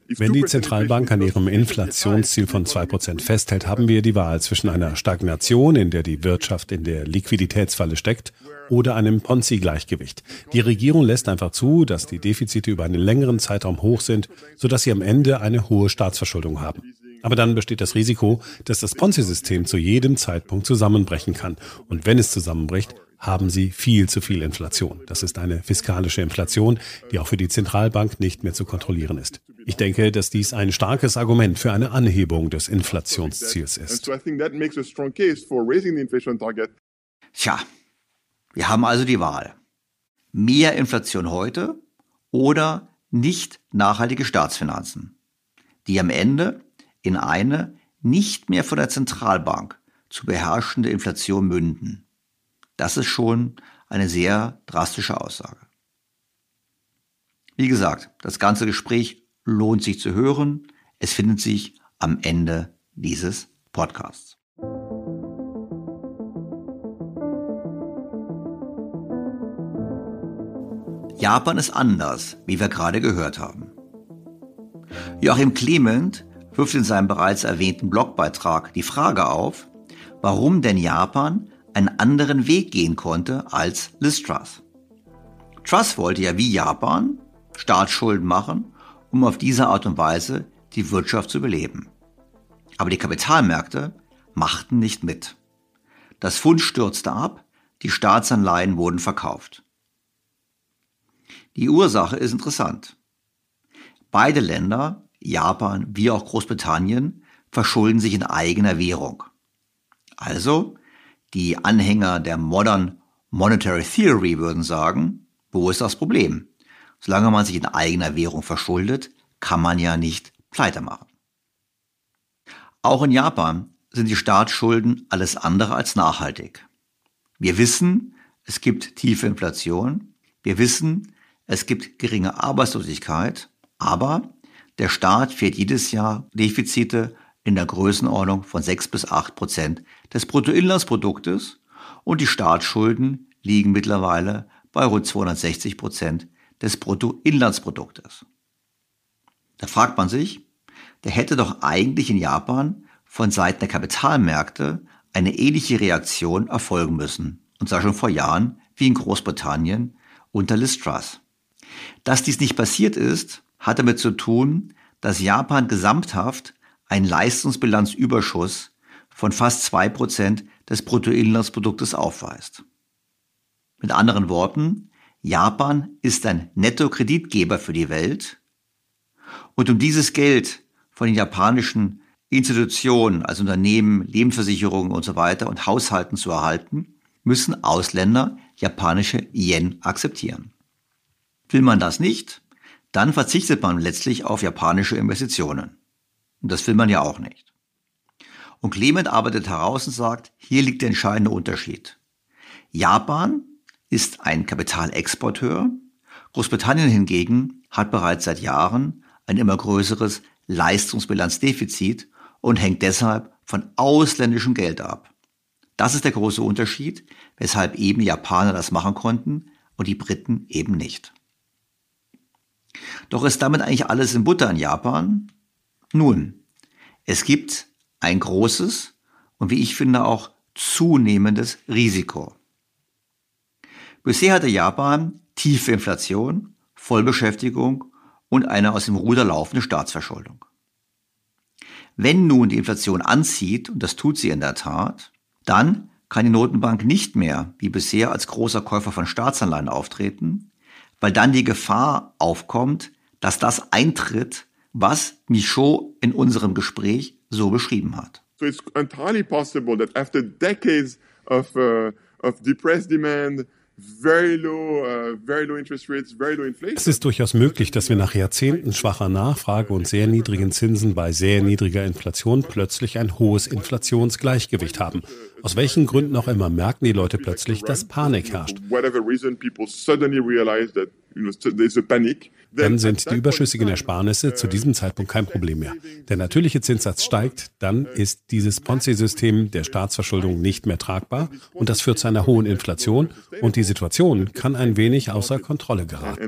Wenn die Zentralbank an ihrem Inflationsziel von 2% festhält, haben wir die Wahl zwischen einer Stagnation, in der die Wirtschaft in der Liquiditätsfalle steckt, oder einem Ponzi-Gleichgewicht. Die Regierung lässt einfach zu, dass die Defizite über einen längeren Zeitraum hoch sind, sodass sie am Ende eine hohe Staatsverschuldung haben. Aber dann besteht das Risiko, dass das Ponzi-System zu jedem Zeitpunkt zusammenbrechen kann. Und wenn es zusammenbricht, haben sie viel zu viel Inflation. Das ist eine fiskalische Inflation, die auch für die Zentralbank nicht mehr zu kontrollieren ist. Ich denke, dass dies ein starkes Argument für eine Anhebung des Inflationsziels ist. Tja, wir haben also die Wahl. Mehr Inflation heute oder nicht nachhaltige Staatsfinanzen, die am Ende in eine nicht mehr von der Zentralbank zu beherrschende Inflation münden. Das ist schon eine sehr drastische Aussage. Wie gesagt, das ganze Gespräch lohnt sich zu hören. Es findet sich am Ende dieses Podcasts. Japan ist anders, wie wir gerade gehört haben. Joachim Clement wirft in seinem bereits erwähnten Blogbeitrag die Frage auf, warum denn Japan einen anderen Weg gehen konnte als Liz Truss. Truss wollte ja wie Japan Staatsschulden machen, um auf diese Art und Weise die Wirtschaft zu beleben. Aber die Kapitalmärkte machten nicht mit. Das Pfund stürzte ab, die Staatsanleihen wurden verkauft. Die Ursache ist interessant. Beide Länder, Japan wie auch Großbritannien, verschulden sich in eigener Währung. Also, die Anhänger der Modern Monetary Theory würden sagen, wo ist das Problem? Solange man sich in eigener Währung verschuldet, kann man ja nicht pleite machen. Auch in Japan sind die Staatsschulden alles andere als nachhaltig. Wir wissen, es gibt tiefe Inflation. Wir wissen, es gibt geringe Arbeitslosigkeit. Aber der Staat fährt jedes Jahr Defizite in der Größenordnung von 6 bis 8 Prozent des Bruttoinlandsproduktes und die Staatsschulden liegen mittlerweile bei rund 260 Prozent des Bruttoinlandsproduktes. Da fragt man sich, da hätte doch eigentlich in Japan von Seiten der Kapitalmärkte eine ähnliche Reaktion erfolgen müssen, und zwar schon vor Jahren wie in Großbritannien unter Liz Truss. Dass dies nicht passiert ist, hat damit zu tun, dass Japan gesamthaft einen Leistungsbilanzüberschuss von fast zwei Prozent des Bruttoinlandsproduktes aufweist. Mit anderen Worten, Japan ist ein Nettokreditgeber für die Welt und um dieses Geld von den japanischen Institutionen, also Unternehmen, Lebensversicherungen und so weiter und Haushalten zu erhalten, müssen Ausländer japanische Yen akzeptieren. Will man das nicht, dann verzichtet man letztlich auf japanische Investitionen. Und das will man ja auch nicht. Und Clement arbeitet heraus und sagt, hier liegt der entscheidende Unterschied. Japan ist ein Kapitalexporteur. Großbritannien hingegen hat bereits seit Jahren ein immer größeres Leistungsbilanzdefizit und hängt deshalb von ausländischem Geld ab. Das ist der große Unterschied, weshalb eben Japaner das machen konnten und die Briten eben nicht. Doch ist damit eigentlich alles in Butter in Japan? Nun, es gibt ein großes und wie ich finde auch zunehmendes Risiko. Bisher hatte Japan tiefe Inflation, Vollbeschäftigung und eine aus dem Ruder laufende Staatsverschuldung. Wenn nun die Inflation anzieht, und das tut sie in der Tat, dann kann die Notenbank nicht mehr wie bisher als großer Käufer von Staatsanleihen auftreten, weil dann die Gefahr aufkommt, dass das eintritt, was Michaud in unserem Gespräch so beschrieben hat. So it's entirely possible that after decades of, uh, of depressed demand, Uh, es ist durchaus möglich, dass wir nach Jahrzehnten schwacher Nachfrage und sehr niedrigen Zinsen bei sehr niedriger Inflation plötzlich ein hohes Inflationsgleichgewicht haben. Aus welchen Gründen auch immer merken die Leute plötzlich, dass Panik herrscht. Dann sind die überschüssigen Ersparnisse zu diesem Zeitpunkt kein Problem mehr. Der natürliche Zinssatz steigt, dann ist dieses Ponzi-System der Staatsverschuldung nicht mehr tragbar und das führt zu einer hohen Inflation und die Situation kann ein wenig außer Kontrolle geraten.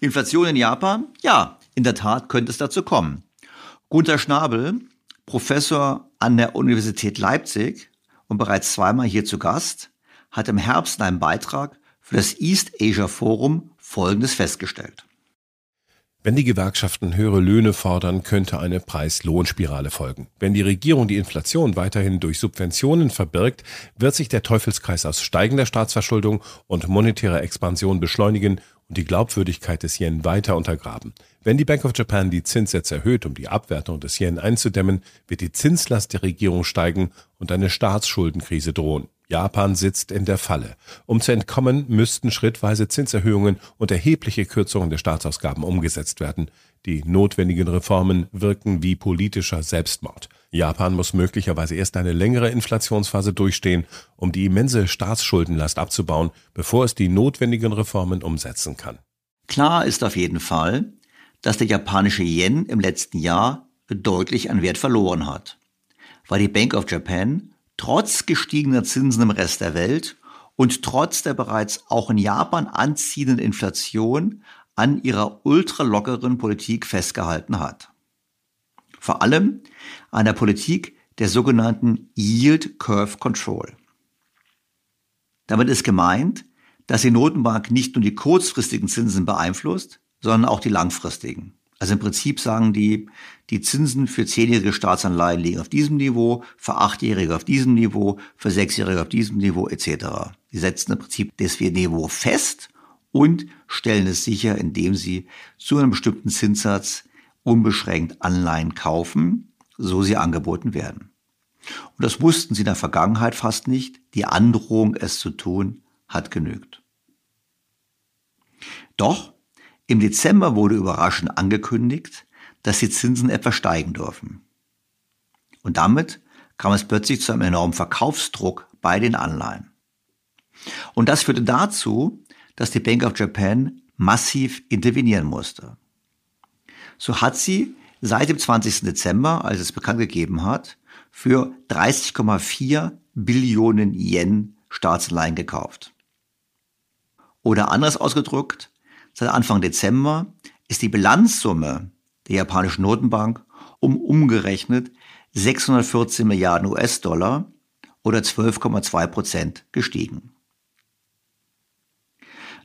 Inflation in Japan? Ja, in der Tat könnte es dazu kommen. Gunther Schnabel, Professor an der Universität Leipzig und bereits zweimal hier zu Gast, hat im Herbst in einem Beitrag für das East Asia Forum Folgendes festgestellt. Wenn die Gewerkschaften höhere Löhne fordern, könnte eine Preis-Lohn-Spirale folgen. Wenn die Regierung die Inflation weiterhin durch Subventionen verbirgt, wird sich der Teufelskreis aus steigender Staatsverschuldung und monetärer Expansion beschleunigen und die Glaubwürdigkeit des Yen weiter untergraben. Wenn die Bank of Japan die Zinssätze erhöht, um die Abwertung des Yen einzudämmen, wird die Zinslast der Regierung steigen und eine Staatsschuldenkrise drohen. Japan sitzt in der Falle. Um zu entkommen, müssten schrittweise Zinserhöhungen und erhebliche Kürzungen der Staatsausgaben umgesetzt werden. Die notwendigen Reformen wirken wie politischer Selbstmord. Japan muss möglicherweise erst eine längere Inflationsphase durchstehen, um die immense Staatsschuldenlast abzubauen, bevor es die notwendigen Reformen umsetzen kann. Klar ist auf jeden Fall, dass der japanische Yen im letzten Jahr deutlich an Wert verloren hat, weil die Bank of Japan trotz gestiegener Zinsen im Rest der Welt und trotz der bereits auch in Japan anziehenden Inflation an ihrer ultralockeren Politik festgehalten hat. Vor allem an der Politik der sogenannten Yield Curve Control. Damit ist gemeint, dass die Notenbank nicht nur die kurzfristigen Zinsen beeinflusst, sondern auch die langfristigen. Also im Prinzip sagen die, die Zinsen für zehnjährige Staatsanleihen liegen auf diesem Niveau, für achtjährige auf diesem Niveau, für sechsjährige auf diesem Niveau etc. Die setzen im Prinzip das Niveau fest und stellen es sicher, indem sie zu einem bestimmten Zinssatz unbeschränkt Anleihen kaufen, so sie angeboten werden. Und das wussten sie in der Vergangenheit fast nicht. Die Androhung, es zu tun, hat genügt. Doch im Dezember wurde überraschend angekündigt, dass die Zinsen etwas steigen dürfen. Und damit kam es plötzlich zu einem enormen Verkaufsdruck bei den Anleihen. Und das führte dazu, dass die Bank of Japan massiv intervenieren musste. So hat sie seit dem 20. Dezember, als es bekannt gegeben hat, für 30,4 Billionen Yen Staatsanleihen gekauft. Oder anders ausgedrückt, Seit Anfang Dezember ist die Bilanzsumme der japanischen Notenbank um umgerechnet 614 Milliarden US-Dollar oder 12,2 Prozent gestiegen.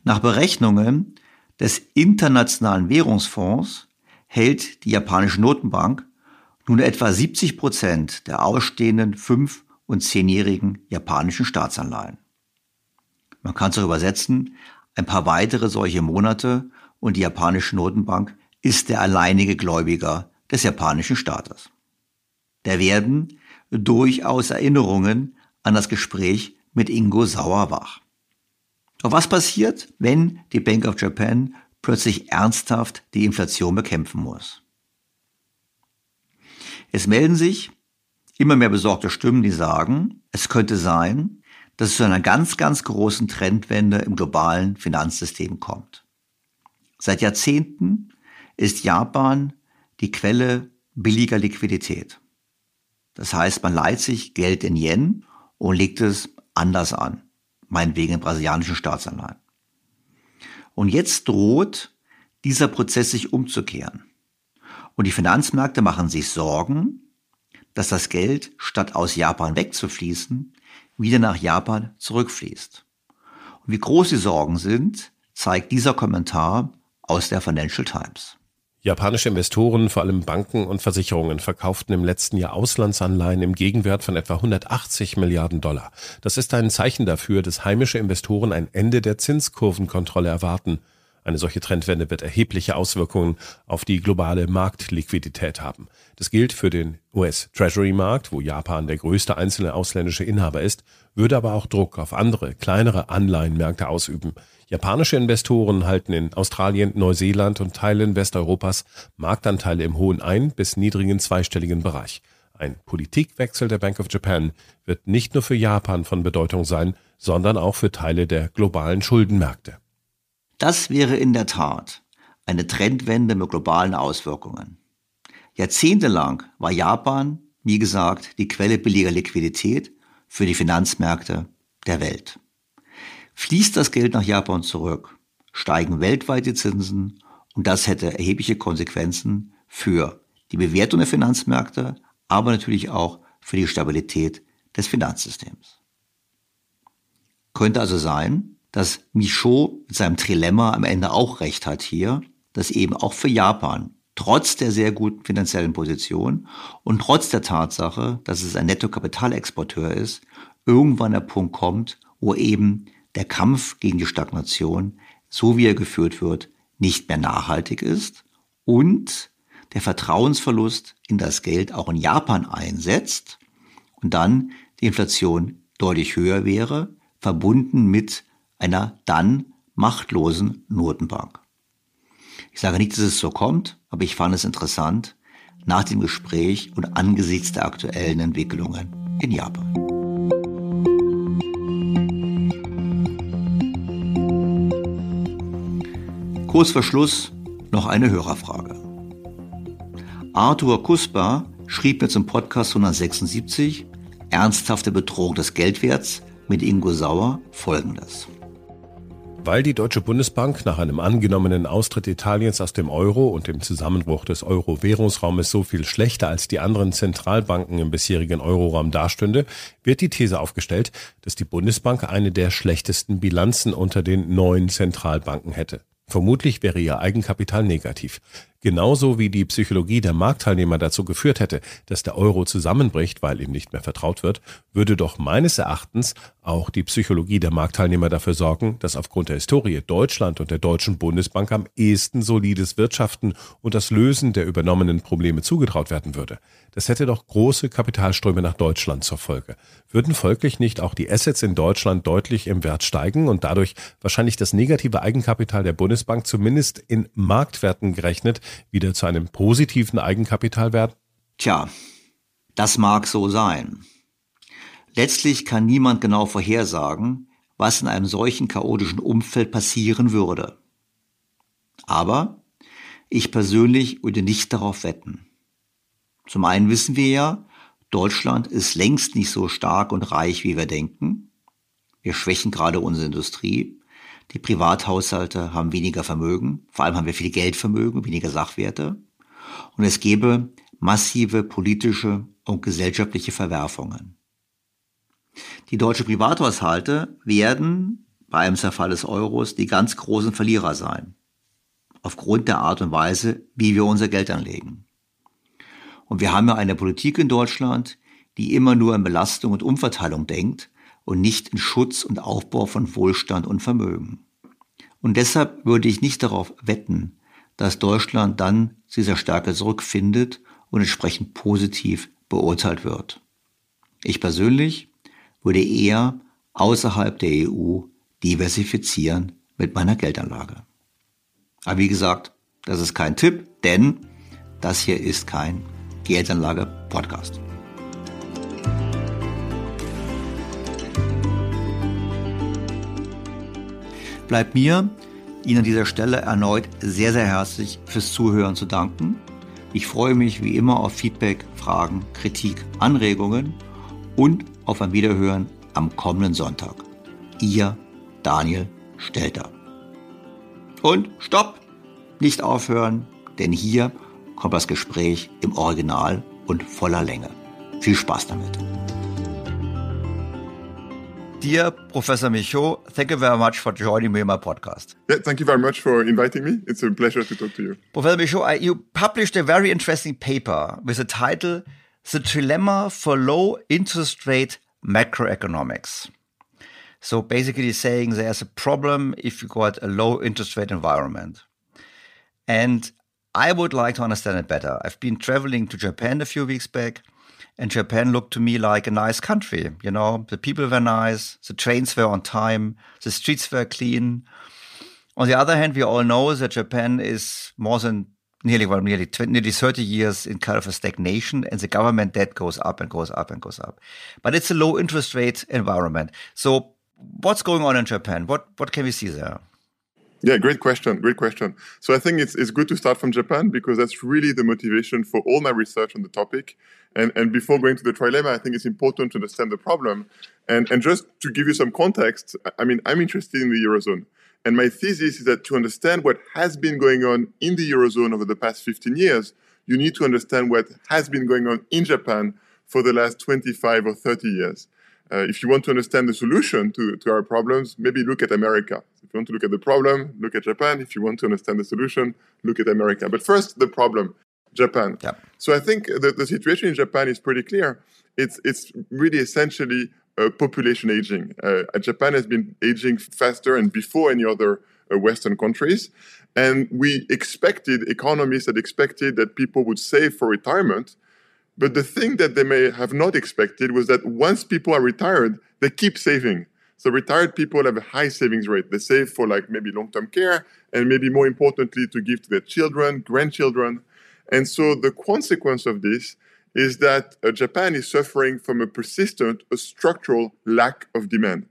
Nach Berechnungen des Internationalen Währungsfonds hält die japanische Notenbank nun etwa 70 Prozent der ausstehenden fünf- und zehnjährigen japanischen Staatsanleihen. Man kann es auch übersetzen ein paar weitere solche Monate und die japanische Notenbank ist der alleinige Gläubiger des japanischen Staates. Da werden durchaus Erinnerungen an das Gespräch mit Ingo Sauerbach. Doch was passiert, wenn die Bank of Japan plötzlich ernsthaft die Inflation bekämpfen muss? Es melden sich immer mehr besorgte Stimmen, die sagen, es könnte sein, dass es zu einer ganz, ganz großen Trendwende im globalen Finanzsystem kommt. Seit Jahrzehnten ist Japan die Quelle billiger Liquidität. Das heißt, man leiht sich Geld in Yen und legt es anders an, meinetwegen in brasilianischen Staatsanleihen. Und jetzt droht dieser Prozess sich umzukehren. Und die Finanzmärkte machen sich Sorgen, dass das Geld, statt aus Japan wegzufließen, wieder nach Japan zurückfließt. Und wie groß die Sorgen sind, zeigt dieser Kommentar aus der Financial Times. Japanische Investoren, vor allem Banken und Versicherungen, verkauften im letzten Jahr Auslandsanleihen im Gegenwert von etwa 180 Milliarden Dollar. Das ist ein Zeichen dafür, dass heimische Investoren ein Ende der Zinskurvenkontrolle erwarten. Eine solche Trendwende wird erhebliche Auswirkungen auf die globale Marktliquidität haben. Das gilt für den US-Treasury-Markt, wo Japan der größte einzelne ausländische Inhaber ist, würde aber auch Druck auf andere, kleinere Anleihenmärkte ausüben. Japanische Investoren halten in Australien, Neuseeland und Teilen Westeuropas Marktanteile im hohen ein- bis niedrigen zweistelligen Bereich. Ein Politikwechsel der Bank of Japan wird nicht nur für Japan von Bedeutung sein, sondern auch für Teile der globalen Schuldenmärkte. Das wäre in der Tat eine Trendwende mit globalen Auswirkungen. Jahrzehntelang war Japan, wie gesagt, die Quelle billiger Liquidität für die Finanzmärkte der Welt. Fließt das Geld nach Japan zurück, steigen weltweit die Zinsen und das hätte erhebliche Konsequenzen für die Bewertung der Finanzmärkte, aber natürlich auch für die Stabilität des Finanzsystems. Könnte also sein, dass Michaud mit seinem Trilemma am Ende auch recht hat hier, dass eben auch für Japan trotz der sehr guten finanziellen Position und trotz der Tatsache, dass es ein Netto-Kapitalexporteur ist, irgendwann der Punkt kommt, wo eben der Kampf gegen die Stagnation, so wie er geführt wird, nicht mehr nachhaltig ist und der Vertrauensverlust in das Geld auch in Japan einsetzt und dann die Inflation deutlich höher wäre, verbunden mit einer dann machtlosen Notenbank. Ich sage nicht, dass es so kommt, aber ich fand es interessant, nach dem Gespräch und angesichts der aktuellen Entwicklungen in Japan. Kurz vor Schluss noch eine Hörerfrage. Arthur Kuspa schrieb mir zum Podcast 176 Ernsthafte Bedrohung des Geldwerts mit Ingo Sauer folgendes. Weil die Deutsche Bundesbank nach einem angenommenen Austritt Italiens aus dem Euro und dem Zusammenbruch des Euro-Währungsraumes so viel schlechter als die anderen Zentralbanken im bisherigen Euroraum dastünde, wird die These aufgestellt, dass die Bundesbank eine der schlechtesten Bilanzen unter den neuen Zentralbanken hätte. Vermutlich wäre ihr Eigenkapital negativ. Genauso wie die Psychologie der Marktteilnehmer dazu geführt hätte, dass der Euro zusammenbricht, weil ihm nicht mehr vertraut wird, würde doch meines Erachtens auch die Psychologie der Marktteilnehmer dafür sorgen, dass aufgrund der Historie Deutschland und der Deutschen Bundesbank am ehesten solides Wirtschaften und das Lösen der übernommenen Probleme zugetraut werden würde. Das hätte doch große Kapitalströme nach Deutschland zur Folge. Würden folglich nicht auch die Assets in Deutschland deutlich im Wert steigen und dadurch wahrscheinlich das negative Eigenkapital der Bundesbank zumindest in Marktwerten gerechnet wieder zu einem positiven Eigenkapital werden? Tja, das mag so sein. Letztlich kann niemand genau vorhersagen, was in einem solchen chaotischen Umfeld passieren würde. Aber ich persönlich würde nicht darauf wetten. Zum einen wissen wir ja, Deutschland ist längst nicht so stark und reich, wie wir denken. Wir schwächen gerade unsere Industrie. Die Privathaushalte haben weniger Vermögen. Vor allem haben wir viel Geldvermögen, weniger Sachwerte. Und es gäbe massive politische und gesellschaftliche Verwerfungen. Die deutschen Privathaushalte werden bei einem Zerfall des Euros die ganz großen Verlierer sein. Aufgrund der Art und Weise, wie wir unser Geld anlegen. Und wir haben ja eine Politik in Deutschland, die immer nur in Belastung und Umverteilung denkt und nicht in Schutz und Aufbau von Wohlstand und Vermögen. Und deshalb würde ich nicht darauf wetten, dass Deutschland dann zu dieser Stärke zurückfindet und entsprechend positiv beurteilt wird. Ich persönlich würde eher außerhalb der EU diversifizieren mit meiner Geldanlage. Aber wie gesagt, das ist kein Tipp, denn das hier ist kein Geldanlage-Podcast. Bleibt mir, Ihnen an dieser Stelle erneut sehr, sehr herzlich fürs Zuhören zu danken. Ich freue mich wie immer auf Feedback, Fragen, Kritik, Anregungen und auf ein Wiederhören am kommenden Sonntag. Ihr Daniel Stelter. Und stopp! Nicht aufhören, denn hier kommt das Gespräch im Original und voller Länge. Viel Spaß damit. Dear Professor Michau, thank you very much for joining me in my podcast. Yeah, thank you very much for inviting me. It's a pleasure to talk to you. Professor Michau, you published a very interesting paper with the title The Trilemma for Low Interest Rate Macroeconomics. So basically saying there's a problem if you got a low interest rate environment. And I would like to understand it better. I've been traveling to Japan a few weeks back, and Japan looked to me like a nice country. You know, the people were nice, the trains were on time, the streets were clean. On the other hand, we all know that Japan is more than nearly well, nearly 20, nearly 30 years in kind of a stagnation and the government debt goes up and goes up and goes up. But it's a low interest rate environment. So what's going on in Japan? What what can we see there? Yeah, great question. Great question. So I think it's, it's good to start from Japan because that's really the motivation for all my research on the topic. And, and before going to the trilemma, I think it's important to understand the problem. And, and just to give you some context, I mean, I'm interested in the Eurozone. And my thesis is that to understand what has been going on in the Eurozone over the past 15 years, you need to understand what has been going on in Japan for the last 25 or 30 years. Uh, if you want to understand the solution to, to our problems, maybe look at America. If you want to look at the problem, look at Japan. If you want to understand the solution, look at America. But first, the problem, Japan. Yeah. So I think the, the situation in Japan is pretty clear. It's, it's really essentially uh, population aging. Uh, Japan has been aging faster and before any other uh, Western countries. And we expected, economists had expected that people would save for retirement. But the thing that they may have not expected was that once people are retired, they keep saving. So retired people have a high savings rate. They save for like maybe long-term care and maybe more importantly to give to their children, grandchildren. And so the consequence of this is that uh, Japan is suffering from a persistent, a structural lack of demand.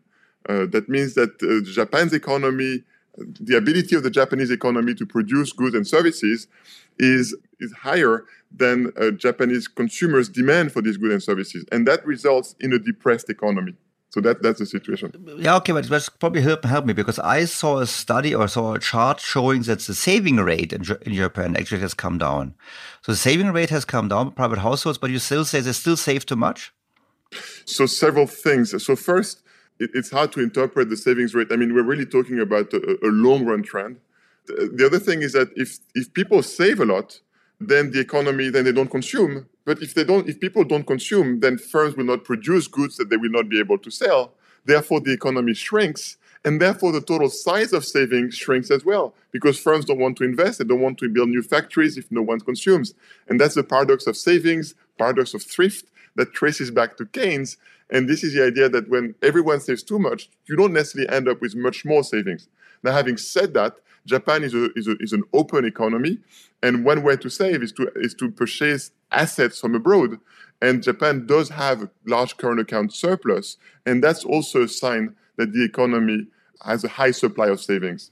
Uh, that means that uh, Japan's economy, the ability of the Japanese economy to produce goods and services is, is higher than uh, Japanese consumers' demand for these goods and services. And that results in a depressed economy. So that that's the situation. Yeah, okay, but that's probably help, help me because I saw a study or saw a chart showing that the saving rate in, in Japan actually has come down. So the saving rate has come down, private households, but you still say they still save too much? So several things. So first, it, it's hard to interpret the savings rate. I mean, we're really talking about a, a long run trend. The other thing is that if if people save a lot, then the economy then they don't consume. But if they don't, if people don't consume, then firms will not produce goods that they will not be able to sell. Therefore, the economy shrinks, and therefore the total size of savings shrinks as well because firms don't want to invest. They don't want to build new factories if no one consumes. And that's the paradox of savings, paradox of thrift that traces back to Keynes. And this is the idea that when everyone saves too much, you don't necessarily end up with much more savings. Now, having said that, Japan is, a, is, a, is an open economy, and one way to save is to is to purchase assets from abroad. And Japan does have a large current account surplus, and that's also a sign that the economy has a high supply of savings.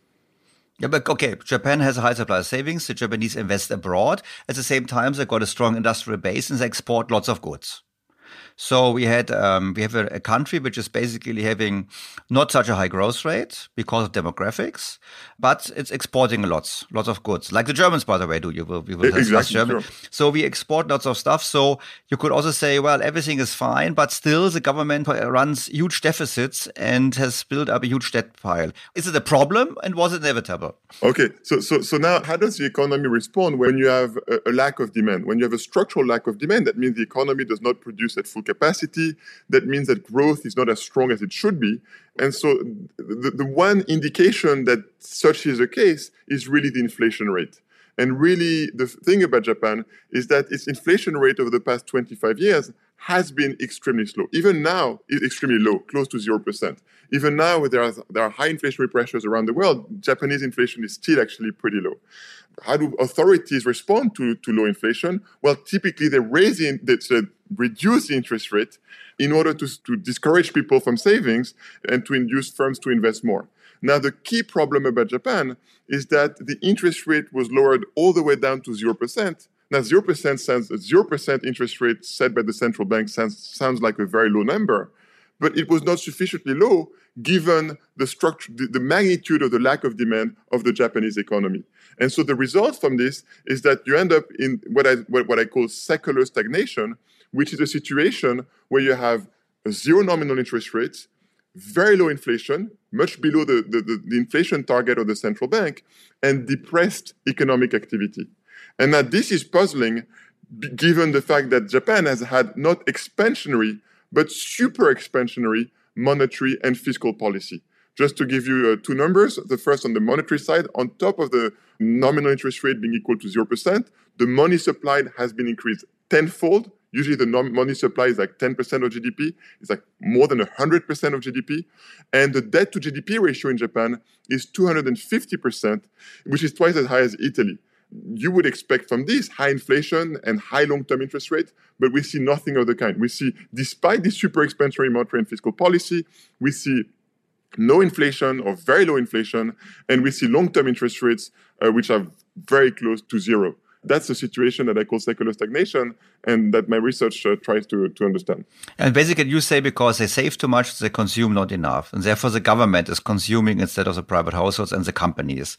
Yeah, but okay, Japan has a high supply of savings. The Japanese invest abroad. At the same time, they've got a strong industrial base and they export lots of goods. So we had um, we have a, a, country which is basically having not such a high growth rate because of demographics, but it's exporting lots lots of goods, like the Germans, by the way. Do you will we will exactly, German. Sure. So we export lots of stuff. So you could also say, well, everything is fine, but still the government runs huge deficits and has built up a huge debt pile. Is it a problem, and was it inevitable? Okay, so so so now, how does the economy respond when you have a, a lack of demand? When you have a structural lack of demand, that means the economy does not produce at full capacity. That means that growth is not as strong as it should be. And so the, the one indication that such is the case is really the inflation rate. And really, the thing about Japan is that its inflation rate over the past 25 years has been extremely slow. Even now, it's extremely low, close to 0%. Even now, there are, there are high inflationary pressures around the world, Japanese inflation is still actually pretty low. How do authorities respond to, to low inflation? Well, typically they raise the, they reduce the interest rate in order to, to discourage people from savings and to induce firms to invest more. Now, the key problem about Japan is that the interest rate was lowered all the way down to 0%. Now, 0% sounds, 0% interest rate set by the central bank sounds, sounds like a very low number, but it was not sufficiently low given the structure, the, the, magnitude of the lack of demand of the Japanese economy. And so the result from this is that you end up in what I, what, what I call secular stagnation, which is a situation where you have zero nominal interest rates, very low inflation, much below the, the, the, inflation target of the central bank, and depressed economic activity. And now this is puzzling given the fact that Japan has had not expansionary, but super expansionary monetary and fiscal policy. Just to give you uh, two numbers, the first on the monetary side, on top of the nominal interest rate being equal to 0%, the money supplied has been increased tenfold Usually the money supply is like 10% of GDP. It's like more than 100% of GDP. And the debt to GDP ratio in Japan is 250%, which is twice as high as Italy. You would expect from this high inflation and high long-term interest rate, but we see nothing of the kind. We see, despite this super expansionary monetary and fiscal policy, we see no inflation or very low inflation, and we see long-term interest rates uh, which are very close to zero that's the situation that I call secular stagnation and that my research uh, tries to, to understand. And basically, you say because they save too much, they consume not enough. And therefore, the government is consuming instead of the private households and the companies.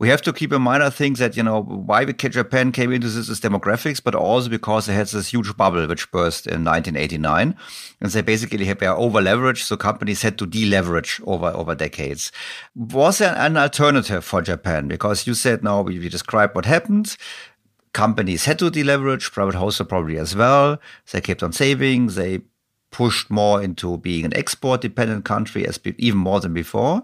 We have to keep in mind, I think, that, you know, why Japan came into this is demographics, but also because they had this huge bubble which burst in 1989. And they basically were over leveraged, so companies had to deleverage over, over decades. Was there an alternative for Japan? Because you said now we, we described what happened companies had to deleverage, private households probably as well. They kept on saving. They pushed more into being an export dependent country as even more than before.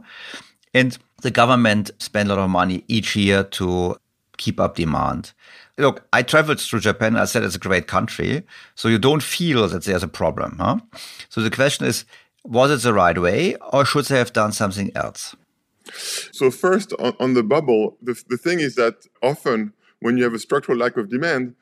And the government spent a lot of money each year to keep up demand. Look, I traveled through Japan. I said it's a great country. So you don't feel that there's a problem. Huh? So the question is, was it the right way or should they have done something else? So first on, on the bubble, the, the thing is that often when you have a structural lack of demand,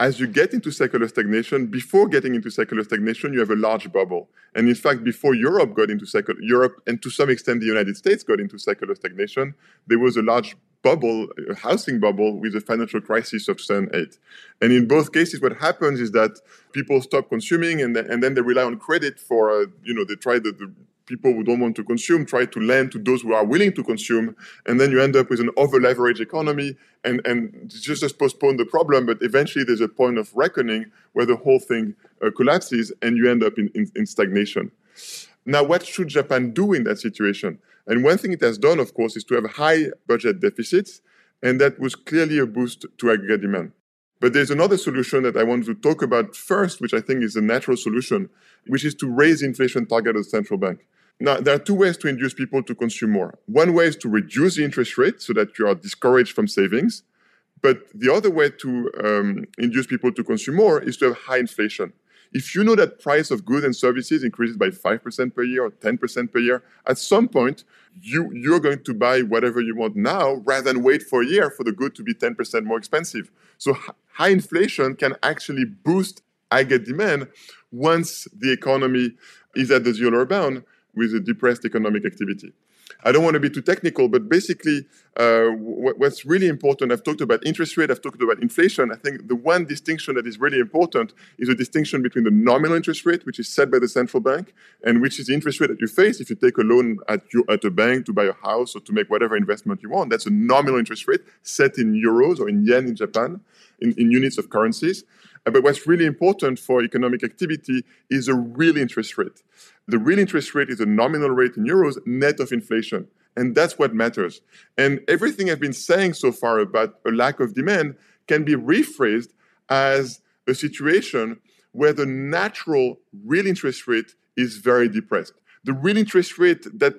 as you get into secular stagnation, before getting into secular stagnation, you have a large bubble. And in fact, before Europe got into secular, Europe and to some extent the United States got into secular stagnation, there was a large bubble, a housing bubble with the financial crisis of 2008. And in both cases, what happens is that people stop consuming and, then, and then they rely on credit for, uh, you know, they try the, the people who don't want to consume try to lend to those who are willing to consume and then you end up with an over leveraged economy and and just, just postpone the problem but eventually there's a point of reckoning where the whole thing uh, collapses and you end up in, in, in stagnation. Now what should japan do in that situation? And one thing it has done of course is to have high budget deficits and that was clearly a boost to aggregate demand. But there's another solution that I want to talk about first, which I think is a natural solution, which is to raise inflation target of the central bank. Now, there are two ways to induce people to consume more. One way is to reduce the interest rate so that you are discouraged from savings. But the other way to um, induce people to consume more is to have high inflation. If you know that price of goods and services increases by 5% per year or 10% per year, at some point, you, you're going to buy whatever you want now rather than wait for a year for the good to be 10% more expensive. So high inflation can actually boost aggregate demand once the economy is at the zero bound with a depressed economic activity. I don't want to be too technical, but basically, uh, what's really important, I've talked about interest rate, I've talked about inflation. I think the one distinction that is really important is a distinction between the nominal interest rate, which is set by the central bank, and which is the interest rate that you face if you take a loan at, your, at a bank to buy a house or to make whatever investment you want. That's a nominal interest rate set in euros or in yen in Japan, in, in units of currencies. Uh, but what's really important for economic activity is a real interest rate. The real interest rate is a nominal rate in euros net of inflation. And that's what matters. And everything I've been saying so far about a lack of demand can be rephrased as a situation where the natural real interest rate is very depressed. The real interest rate that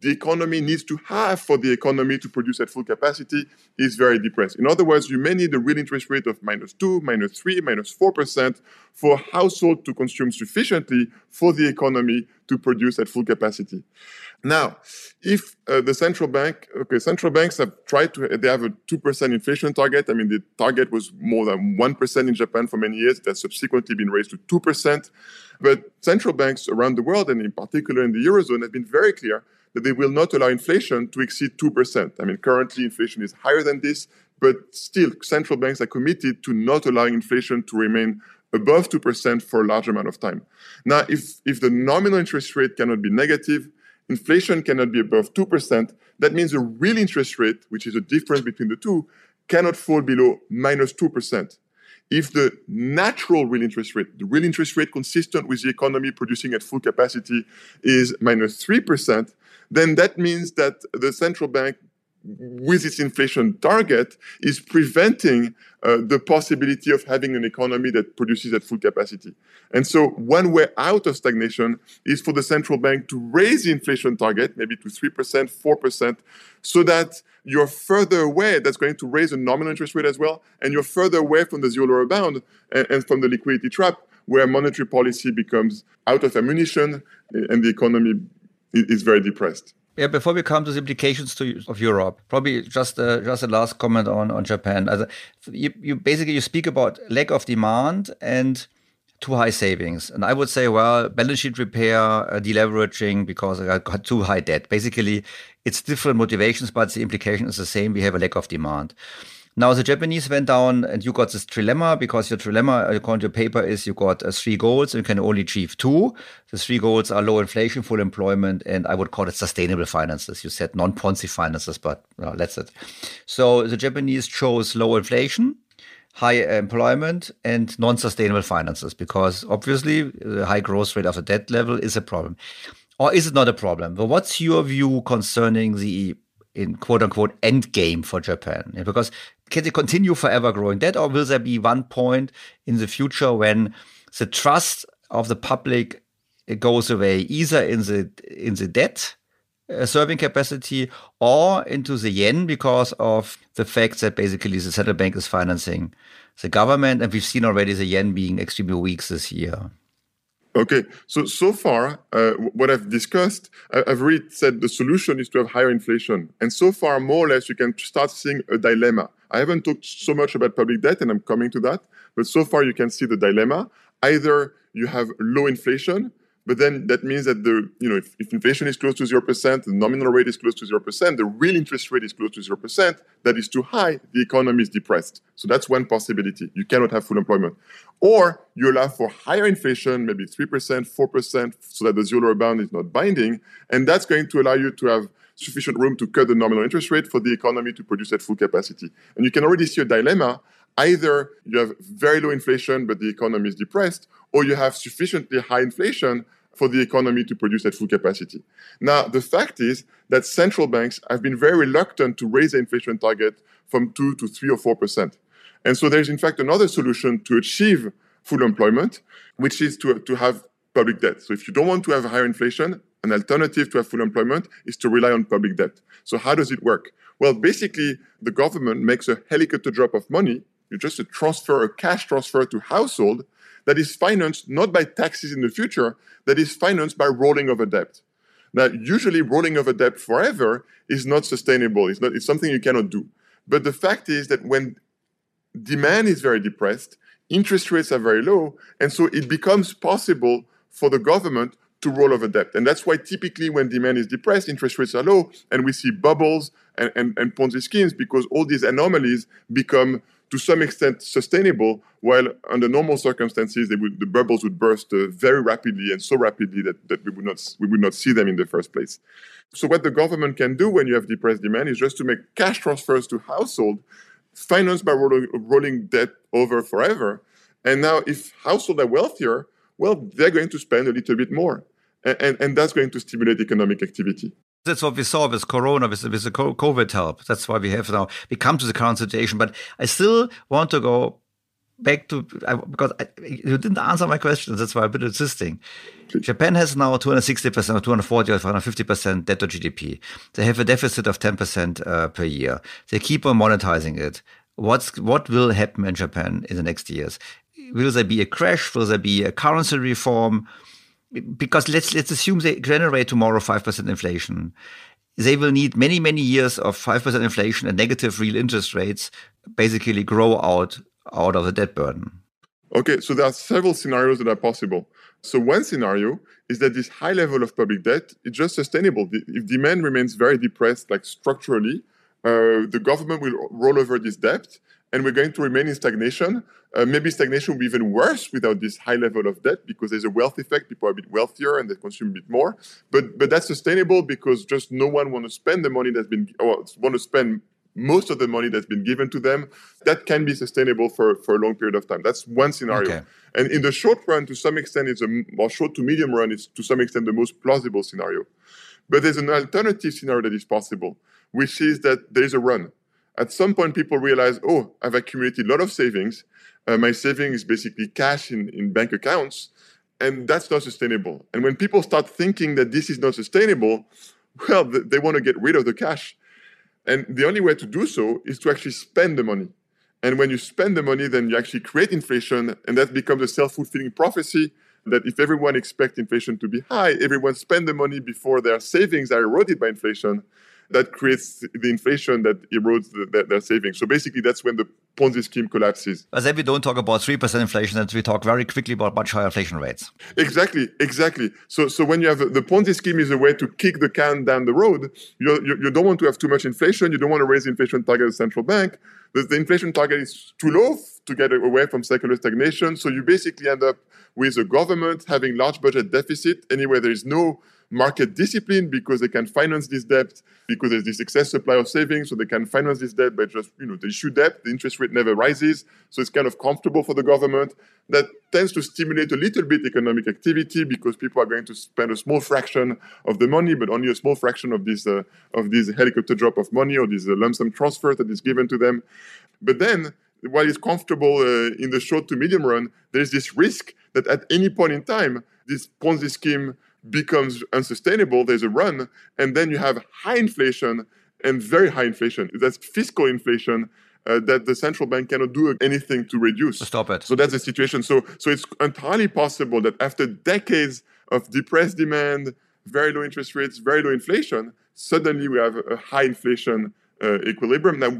the economy needs to have for the economy to produce at full capacity is very depressed. In other words, you may need a real interest rate of minus two, minus three, minus four percent for a household to consume sufficiently for the economy to produce at full capacity. Now, if uh, the central bank, okay, central banks have tried to, they have a 2% inflation target. I mean, the target was more than 1% in Japan for many years. It has subsequently been raised to 2%. But central banks around the world, and in particular in the Eurozone, have been very clear that they will not allow inflation to exceed 2%. I mean, currently inflation is higher than this, but still central banks are committed to not allowing inflation to remain above 2% for a large amount of time. Now, if, if the nominal interest rate cannot be negative, inflation cannot be above 2%, that means the real interest rate, which is the difference between the two, cannot fall below minus 2%. If the natural real interest rate, the real interest rate consistent with the economy producing at full capacity is minus 3%, then that means that the central bank with its inflation target is preventing uh, the possibility of having an economy that produces at full capacity. And so one way out of stagnation is for the central bank to raise the inflation target, maybe to 3%, 4%, so that you're further away, that's going to raise the nominal interest rate as well, and you're further away from the zero lower bound and, and from the liquidity trap, where monetary policy becomes out of ammunition and the economy is very depressed. Yeah, before we come to the implications to, of Europe, probably just a, just a last comment on, on Japan. Also, you, you basically you speak about lack of demand and too high savings. And I would say, well, balance sheet repair, uh, deleveraging because I got too high debt. Basically, it's different motivations, but the implication is the same. We have a lack of demand. Now the Japanese went down and you got this trilemma because your trilemma according to your paper is you got uh, three goals and you can only achieve two. The three goals are low inflation, full employment, and I would call it sustainable finances. You said non-Ponzi finances, but well, that's it. So the Japanese chose low inflation, high employment and non-sustainable finances because obviously the high growth rate of the debt level is a problem. Or is it not a problem? But what's your view concerning the in quote unquote end game for Japan? Because can they continue forever growing debt, or will there be one point in the future when the trust of the public goes away, either in the in the debt uh, serving capacity or into the yen because of the fact that basically the central bank is financing the government, and we've seen already the yen being extremely weak this year. Okay, so so far, uh, what I've discussed, I've really said the solution is to have higher inflation, and so far, more or less, you can start seeing a dilemma. I haven't talked so much about public debt, and I'm coming to that. But so far, you can see the dilemma. Either you have low inflation, but then that means that the you know if, if inflation is close to zero percent, the nominal rate is close to zero percent, the real interest rate is close to zero percent. That is too high. The economy is depressed. So that's one possibility. You cannot have full employment, or you allow for higher inflation, maybe three percent, four percent, so that the zero bound is not binding, and that's going to allow you to have sufficient room to cut the nominal interest rate for the economy to produce at full capacity. And you can already see a dilemma. Either you have very low inflation, but the economy is depressed, or you have sufficiently high inflation for the economy to produce at full capacity. Now, the fact is that central banks have been very reluctant to raise the inflation target from 2 to 3 or 4%. And so there's, in fact, another solution to achieve full employment, which is to, to have public debt. So if you don't want to have higher inflation, an alternative to have full employment is to rely on public debt. So how does it work? Well, basically, the government makes a helicopter drop of money. You just a transfer a cash transfer to household that is financed not by taxes in the future, that is financed by rolling over debt. Now, usually rolling over debt forever is not sustainable. It's, not, it's something you cannot do. But the fact is that when demand is very depressed, interest rates are very low, and so it becomes possible for the government to roll over debt. And that's why typically when demand is depressed, interest rates are low, and we see bubbles and, and, and Ponzi schemes because all these anomalies become to some extent sustainable, while under normal circumstances, would, the bubbles would burst uh, very rapidly and so rapidly that, that we, would not, we would not see them in the first place. So what the government can do when you have depressed demand is just to make cash transfers to household, financed by rolling, rolling debt over forever. And now if households are wealthier, well, they're going to spend a little bit more. And, and, that's going to stimulate economic activity. That's what we saw with Corona, with, with the COVID help. That's why we have now, we come to the current situation. But I still want to go back to, because I, you didn't answer my question. That's why I've been insisting. Japan has now 260% or 240 or 250% debt to GDP. They have a deficit of 10% uh, per year. They keep on monetizing it. What's, what will happen in Japan in the next years? Will there be a crash? Will there be a currency reform? Because let's let's assume they generate tomorrow five percent inflation. They will need many many years of five percent inflation and negative real interest rates, basically grow out out of the debt burden. Okay, so there are several scenarios that are possible. So one scenario is that this high level of public debt is just sustainable. If demand remains very depressed, like structurally, uh, the government will roll over this debt and we're going to remain in stagnation. Uh, maybe stagnation will be even worse without this high level of debt because there's a wealth effect. People are a bit wealthier and they consume a bit more. But but that's sustainable because just no one want to spend the money that's been or want to spend most of the money that's been given to them. That can be sustainable for, for a long period of time. That's one scenario. Okay. And in the short run, to some extent, it's a or short to medium run, it's to some extent the most plausible scenario. But there's an alternative scenario that is possible, which is that there is a run at some point people realize, oh, I've accumulated a lot of savings. Uh, my savings is basically cash in, in bank accounts, and that's not sustainable. And when people start thinking that this is not sustainable, <laughs> well, they want to get rid of the cash. And the only way to do so is to actually spend the money. And when you spend the money, then you actually create inflation, and that becomes a self fulfilling prophecy that if everyone expects inflation to be high, everyone spend the money before their savings are eroded by inflation that creates the inflation that erodes the, the, their savings. So basically, that's when the Ponzi scheme collapses. But then we don't talk about 3% inflation, and we talk very quickly about much higher inflation rates. Exactly, exactly. So, so when you have the Ponzi scheme is a way to kick the can down the road, you, you, you don't want to have too much inflation, you don't want to raise the inflation target of the central bank. The, the inflation target is too low to get away from secular stagnation. So you basically end up with a government having large budget deficit Anyway, there is no market discipline because they can finance this debt because there's this excess supply of savings, so they can finance this debt by just, you know, they issue debt, the interest rate never rises, so it's kind of comfortable for the government. That tends to stimulate a little bit economic activity because people are going to spend a small fraction of the money, but only a small fraction of this uh, of this helicopter drop of money or this uh, lump sum transfer that is given to them. But then, while it's comfortable uh, in the short to medium run, there is this risk that at any point in time, this Ponzi scheme becomes unsustainable, there's a run, and then you have high inflation and very high inflation. That's fiscal inflation uh, that the central bank cannot do anything to reduce. Stop it. So that's the situation. So so it's entirely possible that after decades of depressed demand, very low interest rates, very low inflation, suddenly we have a high inflation uh, equilibrium. Now,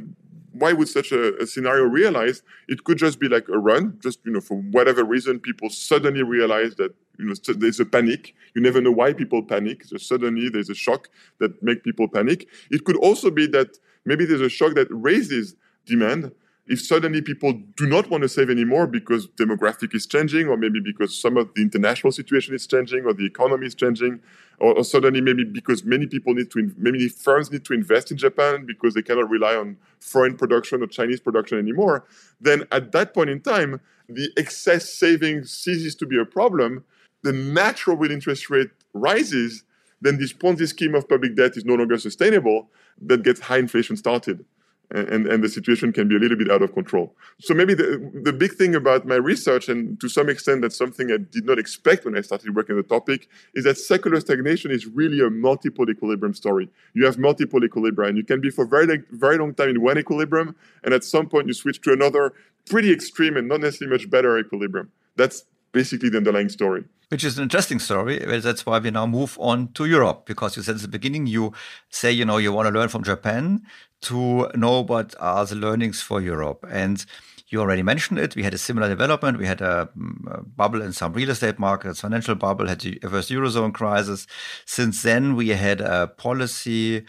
why would such a, a, scenario realize? It could just be like a run, just you know, for whatever reason, people suddenly realize that you know there's a panic. You never know why people panic. So suddenly there's a shock that make people panic. It could also be that maybe there's a shock that raises demand if suddenly people do not want to save anymore because demographic is changing or maybe because some of the international situation is changing or the economy is changing or, or suddenly maybe because many people need to many firms need to invest in japan because they cannot rely on foreign production or chinese production anymore then at that point in time the excess savings ceases to be a problem the natural real interest rate rises then this ponzi scheme of public debt is no longer sustainable that gets high inflation started and, and the situation can be a little bit out of control. So maybe the, the big thing about my research, and to some extent that's something I did not expect when I started working on the topic, is that secular stagnation is really a multiple equilibrium story. You have multiple equilibria, and you can be for very, very long time in one equilibrium, and at some point you switch to another pretty extreme and not necessarily much better equilibrium. That's basically the underlying story which is an interesting story. That's why we now move on to Europe, because you said at the beginning, you say, you know, you want to learn from Japan to know what are the learnings for Europe. And you already mentioned it. We had a similar development. We had a, a bubble in some real estate markets, financial bubble, had the first Eurozone crisis. Since then, we had a policy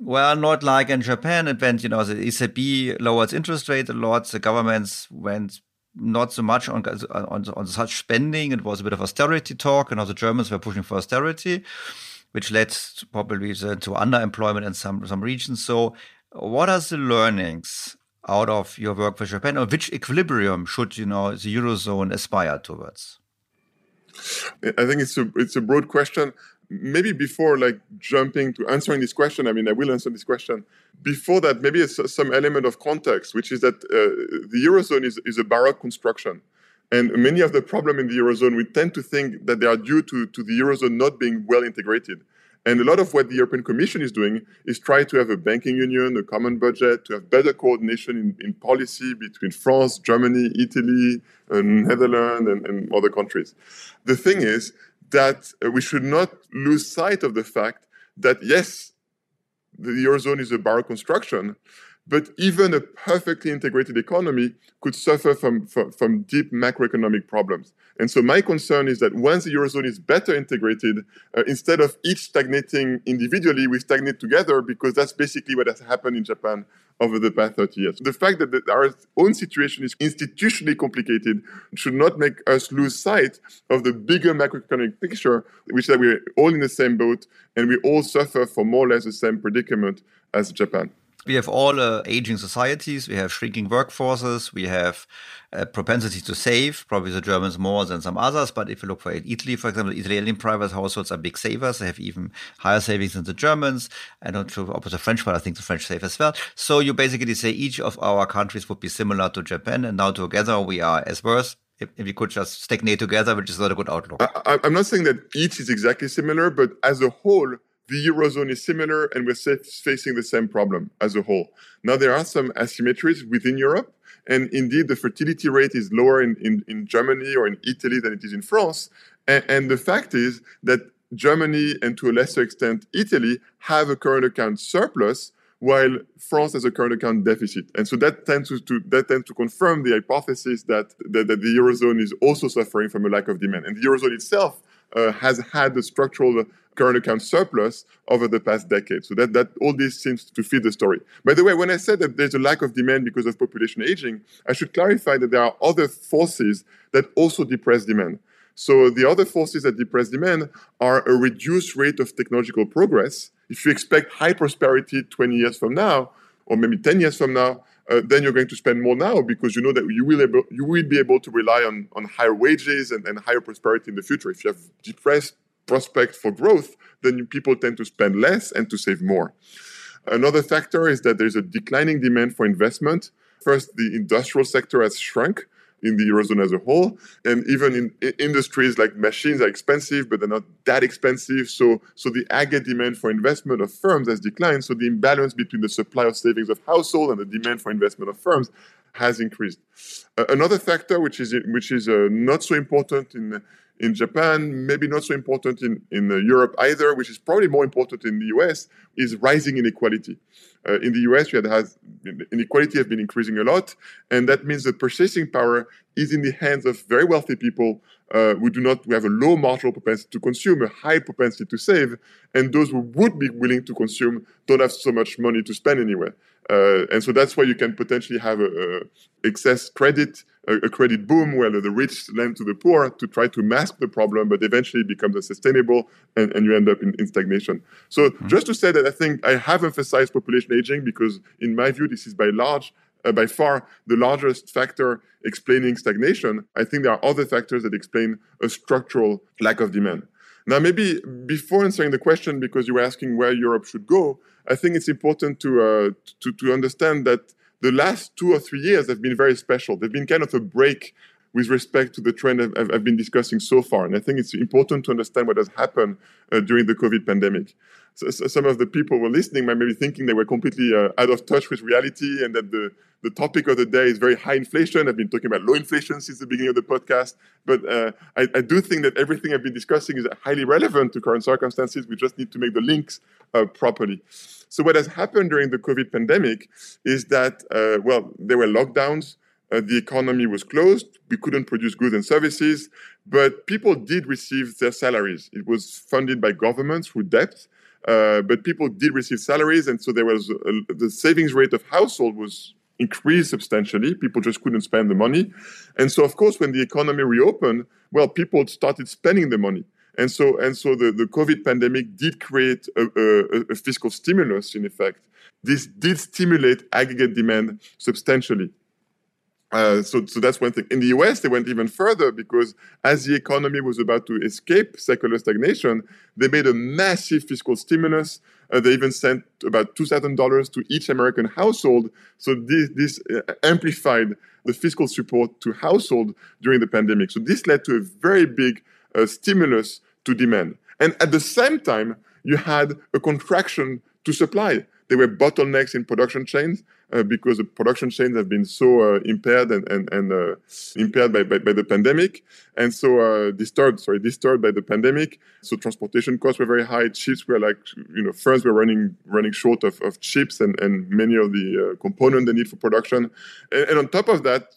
well, not like in Japan. It went, you know, the ECB lowered interest rate a lot. The governments went not so much on, uh, on, on such spending. It was a bit of austerity talk. You know, the Germans were pushing for austerity, which led to probably to underemployment in some, some regions. So what are the learnings out of your work for Japan, or which equilibrium should you know the eurozone aspire towards? I think it's a it's a broad question maybe before like jumping to answering this question i mean i will answer this question before that maybe it's some element of context which is that uh, the eurozone is, is a baroque construction and many of the problem in the eurozone we tend to think that they are due to, to the eurozone not being well integrated and a lot of what the European Commission is doing is try to have a banking union, a common budget, to have better coordination in, in policy between France, Germany, Italy, Netherlands, and, and other countries. The thing is that we should not lose sight of the fact that yes, the eurozone is a Baroque construction, but even a perfectly integrated economy could suffer from, from, from, deep macroeconomic problems. And so my concern is that once the eurozone is better integrated, uh, instead of each stagnating individually, we stagnate together because that's basically what has happened in Japan over the past 30 years. The fact that the, our own situation is institutionally complicated should not make us lose sight of the bigger macroeconomic picture, which is that we're all in the same boat and we all suffer from more or less the same predicament as Japan we have all uh, aging societies, we have shrinking workforces, we have a propensity to save, probably the Germans more than some others. But if you look for Italy, for example, Italian private households are big savers. They have even higher savings than the Germans. I don't know about the French, but I think the French save as well. So you basically say each of our countries would be similar to Japan, and now together we are as worse if, we could just stagnate together, which is not a good outlook. I, am not saying that each is exactly similar, but as a whole, the eurozone is similar and we're facing the same problem as a whole. Now, there are some asymmetries within Europe, and indeed, the fertility rate is lower in, in, in Germany or in Italy than it is in France. And, and, the fact is that Germany and to a lesser extent Italy have a current account surplus, while France has a current account deficit. And so that tends to, to that tends to confirm the hypothesis that, that, that the eurozone is also suffering from a lack of demand. And the eurozone itself uh, has had a structural current account surplus over the past decade. So that, that all this seems to fit the story. By the way, when I said that there's a lack of demand because of population aging, I should clarify that there are other forces that also depress demand. So the other forces that depress demand are a reduced rate of technological progress. If you expect high prosperity 20 years from now, or maybe 10 years from now, uh, then you're going to spend more now because you know that you will able, you will be able to rely on, on higher wages and, and higher prosperity in the future. If you have depressed prospect for growth, then people tend to spend less and to save more. Another factor is that there's a declining demand for investment. First, the industrial sector has shrunk in the eurozone as a whole, and even in industries like machines are expensive, but they're not that expensive. So, so the aggregate demand for investment of firms has declined. So the imbalance between the supply of savings of household and the demand for investment of firms has increased. Uh, another factor, which is which is uh, not so important in in Japan, maybe not so important in, in uh, Europe either, which is probably more important in the US, is rising inequality. Uh, in the US, had has, inequality has been increasing a lot, and that means the purchasing power is in the hands of very wealthy people uh, who do not who have a low marginal propensity to consume, a high propensity to save, and those who would be willing to consume don't have so much money to spend anywhere. Uh, and so that's why you can potentially have a, a excess credit, a, a, credit boom where the rich lend to the poor to try to mask the problem, but eventually it becomes unsustainable and, and you end up in, in stagnation. So mm-hmm. just to say that I think I have emphasized population aging because in my view, this is by large uh, by far the largest factor explaining stagnation. I think there are other factors that explain a structural lack of demand. Now, maybe before answering the question, because you were asking where Europe should go, I think it's important to, uh, to, to understand that the last two or three years have been very special. They've been kind of a break with respect to the trend I've, I've, been discussing so far. And I think it's important to understand what has happened uh, during the COVID pandemic. So, so some of the people were listening might be thinking they were completely uh, out of touch with reality and that the, the topic of the day is very high inflation. I've been talking about low inflation since the beginning of the podcast. But uh, I, I, do think that everything I've been discussing is highly relevant to current circumstances. We just need to make the links uh, properly. So what has happened during the COVID pandemic is that, uh, well, there were lockdowns uh, the economy was closed. We couldn't produce goods and services, but people did receive their salaries. It was funded by governments through debt, uh, but people did receive salaries, and so there was a, the savings rate of household was increased substantially. People just couldn't spend the money, and so of course, when the economy reopened, well, people started spending the money. And so, and so the, the COVID pandemic did create a, a, a fiscal stimulus in effect. This did stimulate aggregate demand substantially. Uh, so, so that's one thing. In the US, they went even further because as the economy was about to escape secular stagnation, they made a massive fiscal stimulus. Uh, they even sent about $2,000 to each American household. So this, this uh, amplified the fiscal support to household during the pandemic. So this led to a very big uh, stimulus to demand. And at the same time, you had a contraction to supply. There were bottlenecks in production chains uh, because the production chains have been so uh, impaired and, and, and uh, impaired by, by, by, the pandemic and so uh, disturbed sorry disturbed by the pandemic. So transportation costs were very high. Chips were like you know firms were running running short of, of chips and, and many of the uh, components they need for production. And, and on top of that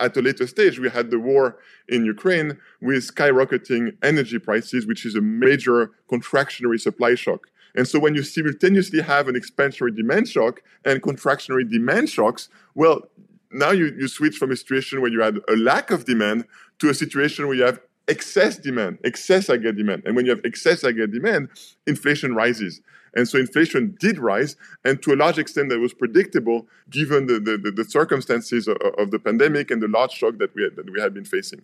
at a later stage, we had the war in Ukraine with skyrocketing energy prices, which is a major contractionary supply shock. And so when you simultaneously have an expansionary demand shock and contractionary demand shocks, well, now you, you switch from a situation where you had a lack of demand to a situation where you have excess demand, excess aggregate demand. And when you have excess aggregate demand, inflation rises. And so inflation did rise, and to a large extent, that was predictable given the, the, the circumstances of, of, the pandemic and the large shock that we, had, that we had been facing.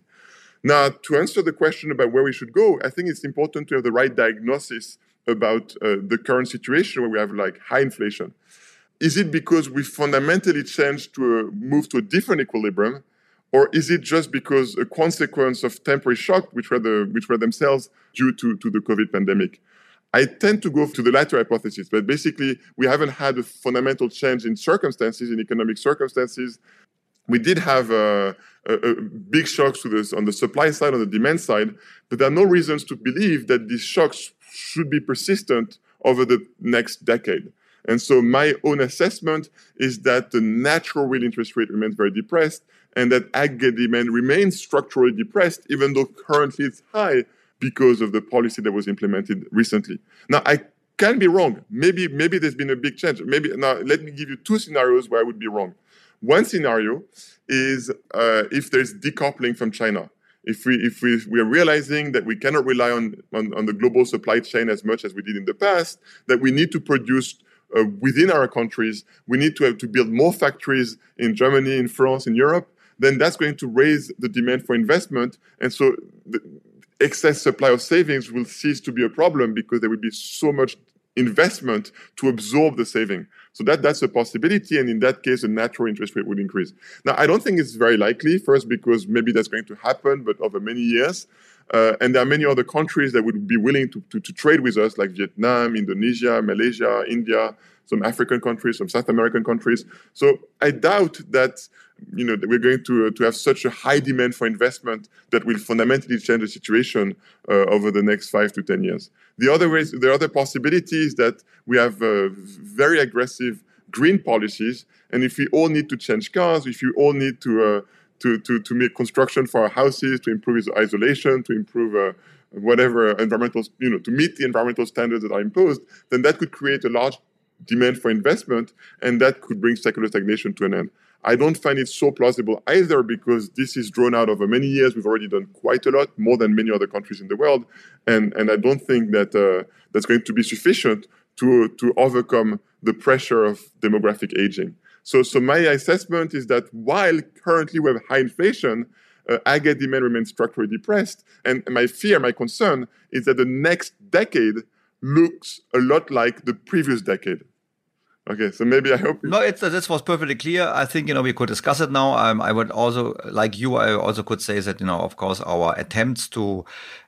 Now, to answer the question about where we should go, I think it's important to have the right diagnosis about uh, the current situation where we have like high inflation? Is it because we fundamentally changed to a, move to a different equilibrium, or is it just because a consequence of temporary shock, which were the which were themselves due to, to the COVID pandemic? I tend to go to the latter hypothesis, but basically we haven't had a fundamental change in circumstances, in economic circumstances. We did have a, a, a big shocks on the supply side, on the demand side, but there are no reasons to believe that these shocks should be persistent over the next decade. And so my own assessment is that the natural real interest rate remains very depressed and that aggregate demand remains structurally depressed, even though currently it's high because of the policy that was implemented recently. Now, I can be wrong. Maybe, maybe there's been a big change. Maybe now let me give you two scenarios where I would be wrong. One scenario is uh, if there's decoupling from China if we if we we are realizing that we cannot rely on, on, on the global supply chain as much as we did in the past, that we need to produce uh, within our countries, we need to have to build more factories in Germany, in France, in Europe. Then that's going to raise the demand for investment, and so the excess supply of savings will cease to be a problem because there will be so much investment to absorb the saving. So that that's a possibility, and in that case, the natural interest rate would increase. Now, I don't think it's very likely. First, because maybe that's going to happen, but over many years. Uh, and there are many other countries that would be willing to, to, to, trade with us, like Vietnam, Indonesia, Malaysia, India, some African countries, some South American countries. So I doubt that you know that we're going to uh, to have such a high demand for investment that will fundamentally change the situation uh, over the next five to ten years. The other ways, the other possibility is that we have uh, very aggressive green policies, and if we all need to change cars, if we all need to uh, to, to, to make construction for our houses, to improve isolation, to improve uh, whatever environmental, you know, to meet the environmental standards that are imposed, then that could create a large demand for investment, and that could bring secular stagnation to an end. I don't find it so plausible either because this is drawn out over many years. We've already done quite a lot, more than many other countries in the world, and and I don't think that uh, that's going to be sufficient to to overcome the pressure of demographic aging. So, so my assessment is that while currently we have high inflation, uh, aggregate demand remains structurally depressed. And my fear, my concern is that the next decade looks a lot like the previous decade. Okay, so maybe I hope. No, it's, this was perfectly clear. I think, you know, we could discuss it now. Um, I would also, like you, I also could say that, you know, of course, our attempts to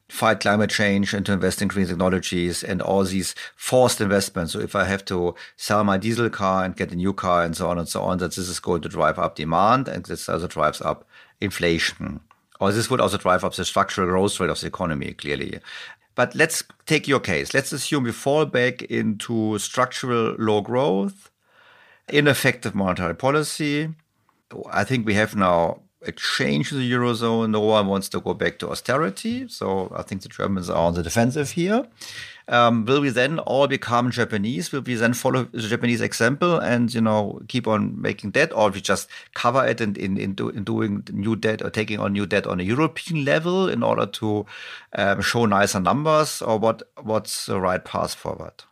fight climate change and to invest in green technologies and all these forced investments. So if I have to sell my diesel car and get a new car and so on and so on, that this is going to drive up demand and this also drives up inflation. Or this would also drive up the structural growth rate of the economy, clearly. But let's take your case. Let's assume we fall back into structural low growth, ineffective monetary policy. I think we have now exchange the eurozone. No one wants to go back to austerity. So I think the Germans are on the defensive here. Um, will we then all become Japanese? Will we then follow the Japanese example and you know keep on making debt, or we just cover it in in, in, do, in doing new debt or taking on new debt on a European level in order to um, show nicer numbers, or what what's the right path forward?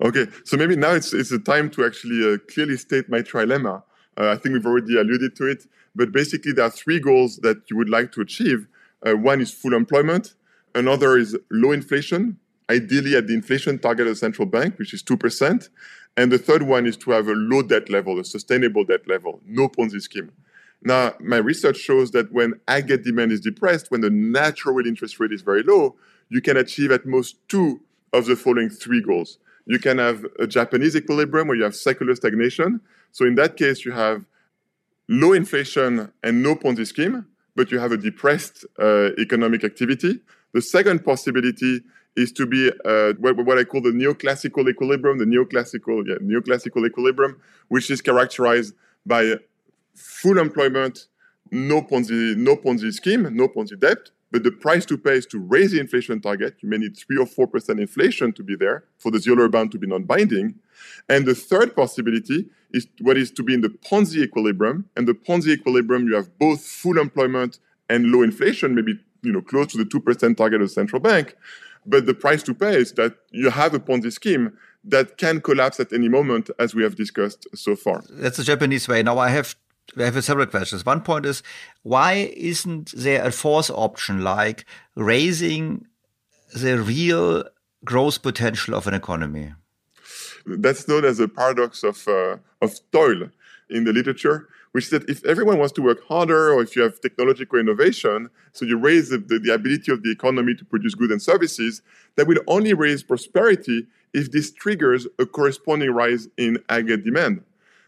Okay, so maybe now it's it's a time to actually uh, clearly state my trilemma. Uh, I think we've already alluded to it. But basically, there are three goals that you would like to achieve. Uh, one is full employment. Another is low inflation, ideally at the inflation target of the central bank, which is 2%. And the third one is to have a low debt level, a sustainable debt level, no Ponzi scheme. Now, my research shows that when aggregate demand is depressed, when the natural interest rate is very low, you can achieve at most two of the following three goals. You can have a Japanese equilibrium where you have secular stagnation. So in that case, you have low inflation and no Ponzi scheme, but you have a depressed uh, economic activity. The second possibility is to be uh, what, what, I call the neoclassical equilibrium, the neoclassical, yeah, neoclassical equilibrium, which is characterized by full employment, no Ponzi, no Ponzi scheme, no Ponzi debt, but the price to pay is to raise the inflation target. You may need three or four percent inflation to be there for the zero bound to be non-binding. And the third possibility is what is to be in the Ponzi equilibrium. And the Ponzi equilibrium, you have both full employment and low inflation, maybe you know close to the two percent target of the central bank. But the price to pay is that you have a Ponzi scheme that can collapse at any moment, as we have discussed so far. That's the Japanese way. Now I have I have several questions. One point is why isn't there a fourth option like raising the real growth potential of an economy? That's known as a paradox of, uh, of toil in the literature, which is that if everyone wants to work harder or if you have technological innovation, so you raise the, the, the ability of the economy to produce goods and services, that will only raise prosperity if this triggers a corresponding rise in aggregate demand.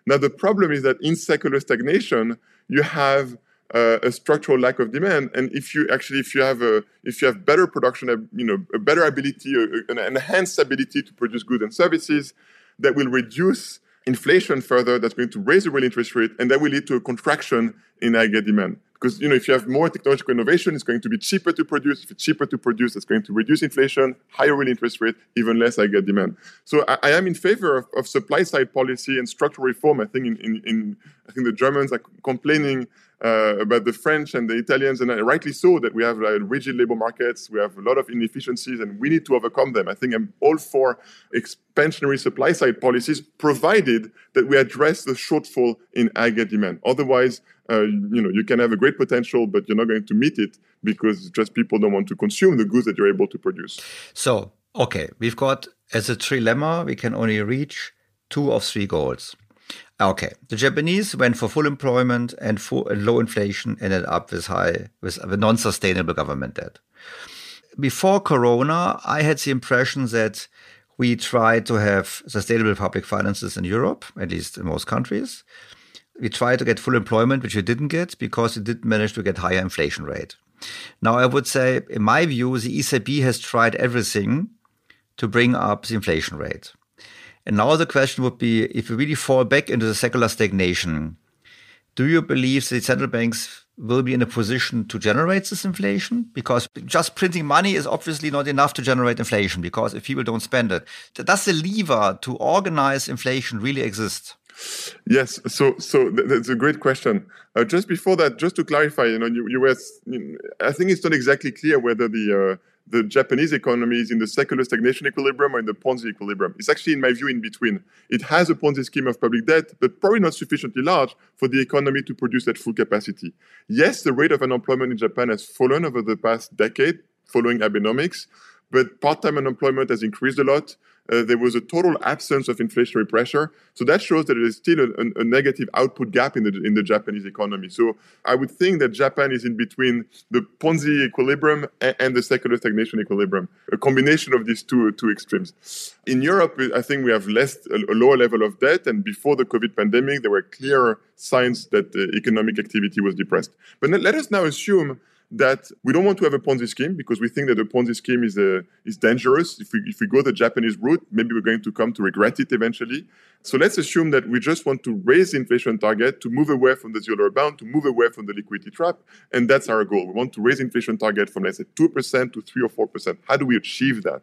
Now, the problem is that in secular stagnation, you have uh, a structural lack of demand. And if you actually, if you have a, if you have better production, you know, a better ability, an enhanced ability to produce goods and services, that will reduce inflation further. That's going to raise the real interest rate, and that will lead to a contraction in aggregate demand. Because you know, if you have more technological innovation, it's going to be cheaper to produce. If it's cheaper to produce, it's going to reduce inflation, higher real interest rate, even less aggregate demand. So I, I am in favor of, of, supply side policy and structural reform. I think in, in, in I think the Germans are complaining uh, about the French and the Italians, and rightly so, that we have uh, rigid labor markets, we have a lot of inefficiencies, and we need to overcome them. I think I'm all for expansionary supply side policies, provided that we address the shortfall in aggregate demand. Otherwise, uh, you know, you can have a great potential, but you're not going to meet it because just people don't want to consume the goods that you're able to produce. So, okay, we've got as a trilemma, we can only reach two of three goals. Okay, the Japanese went for full employment and, full, and low inflation, ended up with high with a non-sustainable government debt. Before Corona, I had the impression that we tried to have sustainable public finances in Europe, at least in most countries. We tried to get full employment, which we didn't get because we didn't manage to get higher inflation rate. Now, I would say, in my view, the ECB has tried everything to bring up the inflation rate. And now the question would be if we really fall back into the secular stagnation, do you believe the central banks will be in a position to generate this inflation? Because just printing money is obviously not enough to generate inflation because if people don't spend it. Does the lever to organize inflation really exist? Yes, so so that's a great question. Uh, just before that, just to clarify, you know, U.S. I think it's not exactly clear whether the uh, the Japanese economy is in the secular stagnation equilibrium or in the Ponzi equilibrium. It's actually, in my view, in between. It has a Ponzi scheme of public debt, but probably not sufficiently large for the economy to produce at full capacity. Yes, the rate of unemployment in Japan has fallen over the past decade following Abenomics, but part-time unemployment has increased a lot. Uh, there was a total absence of inflationary pressure. So that shows that there is still a, a, negative output gap in the in the Japanese economy. So I would think that Japan is in between the Ponzi equilibrium and, and the secular stagnation equilibrium, a combination of these two two extremes. In Europe, I think we have less a, a lower level of debt, and before the COVID pandemic, there were clear signs that uh, economic activity was depressed. But let us now assume that we don't want to have a Ponzi scheme because we think that a Ponzi scheme is uh, is dangerous. If we if we go the Japanese route, maybe we're going to come to regret it eventually. So let's assume that we just want to raise the inflation target to move away from the zero bound, to move away from the liquidity trap, and that's our goal. We want to raise inflation target from let's say two percent to three or four percent. How do we achieve that?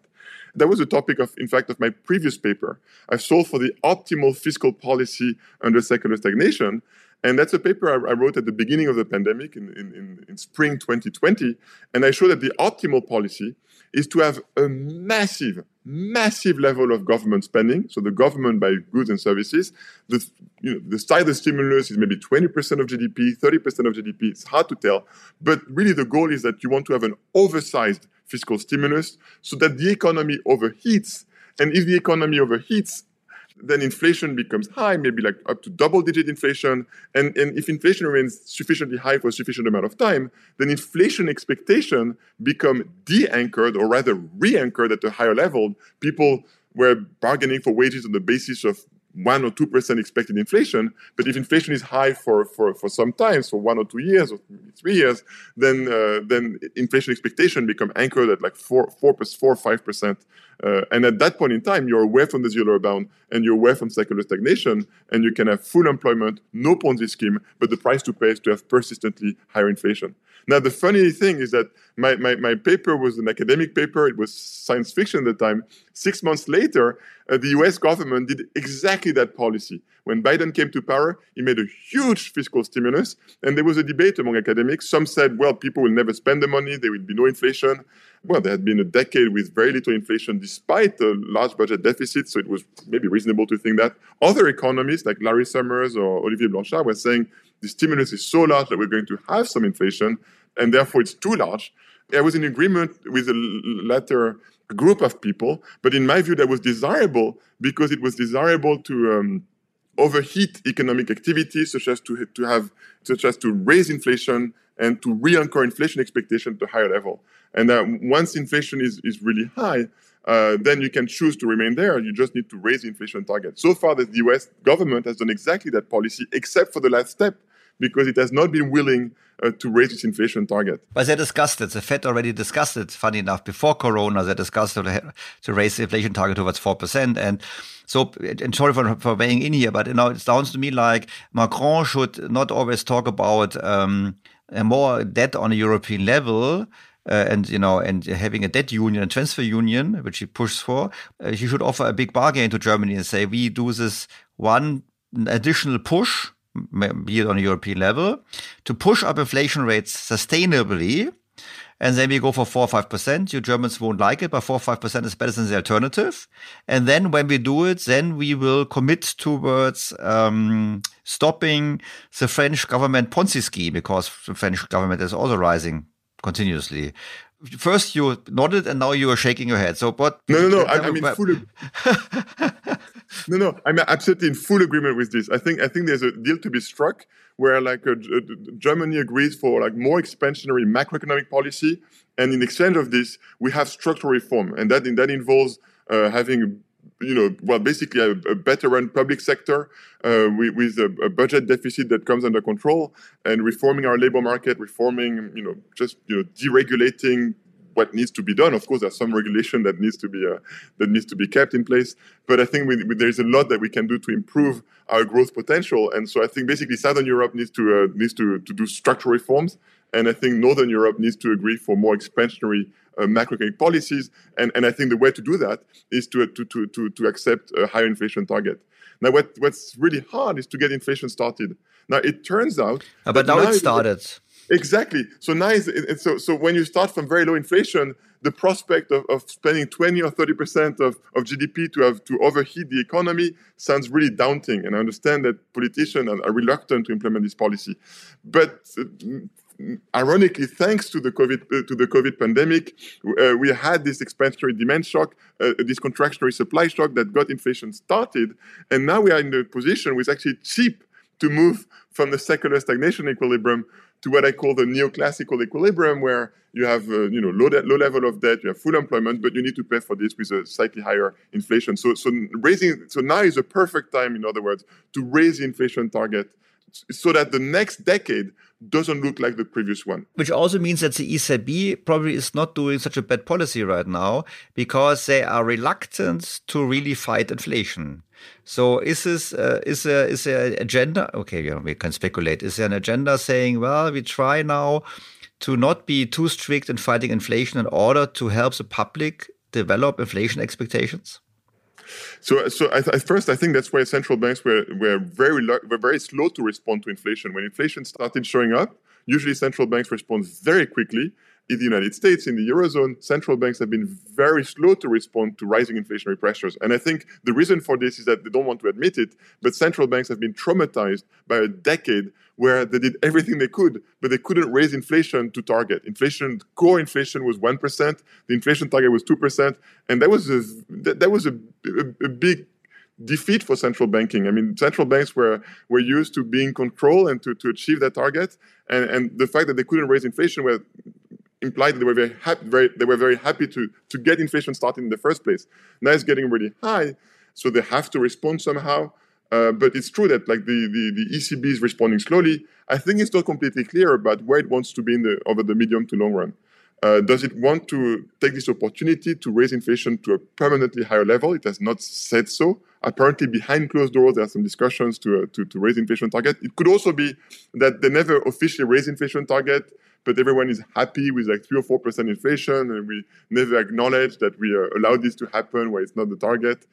That was a topic of, in fact, of my previous paper. I've solved for the optimal fiscal policy under secular stagnation. And that's a paper I, I wrote at the beginning of the pandemic in, in, in, spring 2020. And I show that the optimal policy is to have a massive, massive level of government spending. So the government buy goods and services. The, you know, the size of the stimulus is maybe 20% of GDP, 30% of GDP. It's hard to tell. But really the goal is that you want to have an oversized fiscal stimulus so that the economy overheats. And if the economy overheats, then inflation becomes high, maybe like up to double digit inflation. And, and if inflation remains sufficiently high for a sufficient amount of time, then inflation expectation become de-anchored or rather re-anchored at a higher level. People were bargaining for wages on the basis of one or two percent expected inflation. But if inflation is high for, for, for some times, for one or two years or three years, then uh, then inflation expectation become anchored at like four four plus four five percent. Uh, and at that point in time, you're away from the zero bound and you're away from secular stagnation, and you can have full employment, no Ponzi scheme, but the price to pay is to have persistently higher inflation. Now, the funny thing is that my, my, my paper was an academic paper. It was science fiction at the time. Six months later, uh, the US government did exactly that policy. When Biden came to power, he made a huge fiscal stimulus. And there was a debate among academics. Some said, well, people will never spend the money, there will be no inflation. Well, there had been a decade with very little inflation despite a large budget deficit, so it was maybe reasonable to think that. Other economists, like Larry Summers or Olivier Blanchard, were saying the stimulus is so large that we're going to have some inflation, and therefore it's too large. I was in agreement with the latter group of people, but in my view, that was desirable because it was desirable to um, overheat economic activity, such as to to have, such as to raise inflation and to re-anchor inflation expectation to a higher level. And uh, once inflation is is really high, uh, then you can choose to remain there. You just need to raise the inflation target. So far, the U.S. government has done exactly that policy, except for the last step, because it has not been willing uh, to raise its inflation target. But they discussed it. The Fed already discussed it. Funny enough, before Corona, they discussed to, to raise the inflation target towards four percent. And so, and sorry for, for weighing in here, but you know, it sounds to me like Macron should not always talk about um, more debt on a European level. Uh, and you know, and having a debt union and transfer union, which he pushes for, uh, he should offer a big bargain to Germany and say, we do this one additional push be it on a European level, to push up inflation rates sustainably. And then we go for four or five percent. You Germans won't like it, but four or five percent is better than the alternative. And then when we do it, then we will commit towards um, stopping the French government Ponzi scheme because the French government is also rising continuously. First you nodded, and now you are shaking your head. So what? No, no, no. I, I mean, fully. no, no, I'm absolutely in full agreement with this. I think I think there's a deal to be struck where like uh, Germany agrees for like more expansionary macroeconomic policy And in exchange of this, we have structural reform, and that that involves uh, having you know, well, basically a, a better run public sector uh, with, with a, a, budget deficit that comes under control, and reforming our labor market, reforming, you know, just you know, deregulating what needs to be done. Of course, there's some regulation that needs to be uh, that needs to be kept in place. But I think we, we, there's a lot that we can do to improve our growth potential. And so I think basically Southern Europe needs to uh, needs to, to do structural reforms, and I think Northern Europe needs to agree for more expansionary macroeconomic policies. And, and I think the way to do that is to to to to, to accept a higher inflation target. Now, what, what's really hard is to get inflation started. Now, it turns out. but now, now it started. Exactly. So now, so so when you start from very low inflation, the prospect of, of spending 20 or 30 percent of, of GDP to have to overheat the economy sounds really daunting. And I understand that politicians are, are reluctant to implement this policy. But uh, ironically, thanks to the COVID uh, to the COVID pandemic, uh, we had this expansionary demand shock, uh, this contractionary supply shock that got inflation started, and now we are in the position where it's actually cheap to move from the secular stagnation equilibrium to what I call the neoclassical equilibrium, where you have uh, you know low, de- low level of debt, you have full employment, but you need to pay for this with a slightly higher inflation. So so raising so now is a perfect time, in other words, to raise the inflation target so that the next decade doesn't look like the previous one. Which also means that the ECB probably is not doing such a bad policy right now because they are reluctant to really fight inflation. So is this uh, is there is there an agenda? Okay, yeah, we can speculate. Is there an agenda saying, well, we try now to not be too strict in fighting inflation in order to help the public develop inflation expectations? So, so at first, I think that's why central banks were, were very were very slow to respond to inflation. When inflation started showing up, usually central banks respond very quickly. In the United States, in the eurozone, central banks have been very slow to respond to rising inflationary pressures. And I think the reason for this is that they don't want to admit it, but central banks have been traumatized by a decade where they did everything they could, but they couldn't raise inflation to target. Inflation, core inflation was 1%, the inflation target was 2%, and that was a, that was a, a, a big defeat for central banking. I mean, central banks were, were used to being control and to, to achieve that target. And, and the fact that they couldn't raise inflation were, implied that they were very happy, very, they were very happy to, to get inflation started in the first place. Now it's getting really high, so they have to respond somehow. Uh, but it's true that like the, the, the ECB is responding slowly. I think it's not completely clear about where it wants to be in the over the medium to long run. Uh, does it want to take this opportunity to raise inflation to a permanently higher level? It has not said so. Apparently, behind closed doors, there are some discussions to, uh, to, to raise inflation target. It could also be that they never officially raise inflation target, but everyone is happy with like three or four percent inflation, and we never acknowledge that we uh, allowed this to happen where it's not the target.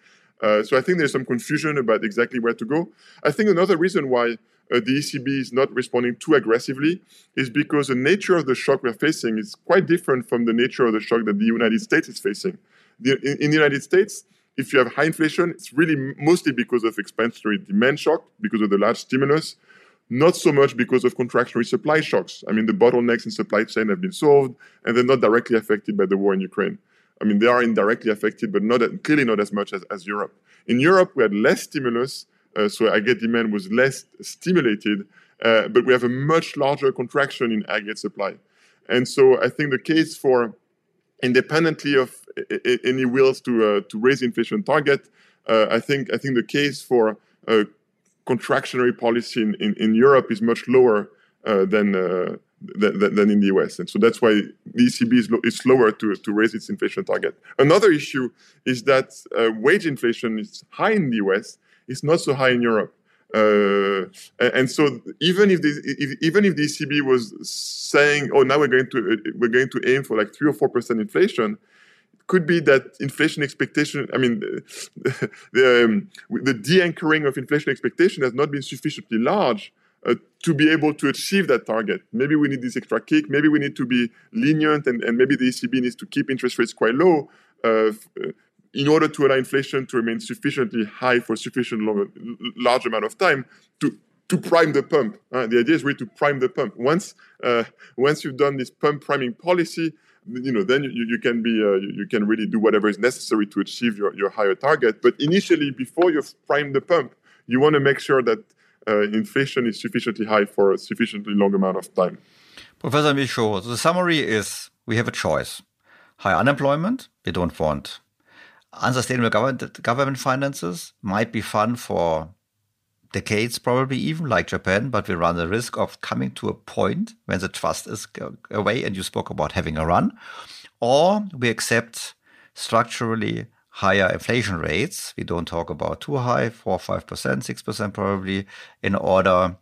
Uh, so I think there's some confusion about exactly where to go. I think another reason why uh, the ECB is not responding too aggressively is because the nature of the shock we're facing is quite different from the nature of the shock that the United States is facing. The, in, in, the United States, if you have high inflation, it's really mostly because of expansionary demand shock, because of the large stimulus, not so much because of contractionary supply shocks. I mean, the bottlenecks in supply chain have been solved, and they're not directly affected by the war in Ukraine. I mean, they are indirectly affected, but not clearly not as much as, as Europe. In Europe, we had less stimulus, uh, so aggregate demand was less stimulated, uh, but we have a much larger contraction in aggregate supply. And so I think the case for independently of any wills to uh, to raise inflation target, uh, I think I think the case for contractionary policy in, in, in, Europe is much lower uh, than than, than, in the US. And so that's why the ECB is, lo- is slower to, to raise its inflation target. Another issue is that uh, wage inflation is high in the US, it's not so high in Europe. Uh, and so even if, the, if, even if the ECB was saying, "Oh, now we're going to uh, we're going to aim for like three or four percent inflation," it could be that inflation expectation. I mean, the <laughs> the, um, the de-anchoring of inflation expectation has not been sufficiently large uh, to be able to achieve that target. Maybe we need this extra kick. Maybe we need to be lenient, and, and maybe the ECB needs to keep interest rates quite low uh, uh, in order to allow inflation to remain sufficiently high for sufficient long, large amount of time to to prime the pump. Uh, the idea is really to prime the pump. Once uh, once you've done this pump priming policy, you know then you, you can be uh, you can really do whatever is necessary to achieve your, your higher target. But initially, before you've primed the pump, you want to make sure that uh, inflation is sufficiently high for a sufficiently long amount of time. Professor Michau, the summary is we have a choice. High unemployment, we don't want. Unsustainable government, government finances might be fun for decades, probably even like Japan, but we run the risk of coming to a point when the trust is away. And you spoke about having a run, or we accept structurally higher inflation rates. We don't talk about too high, four, five percent, six percent probably, in order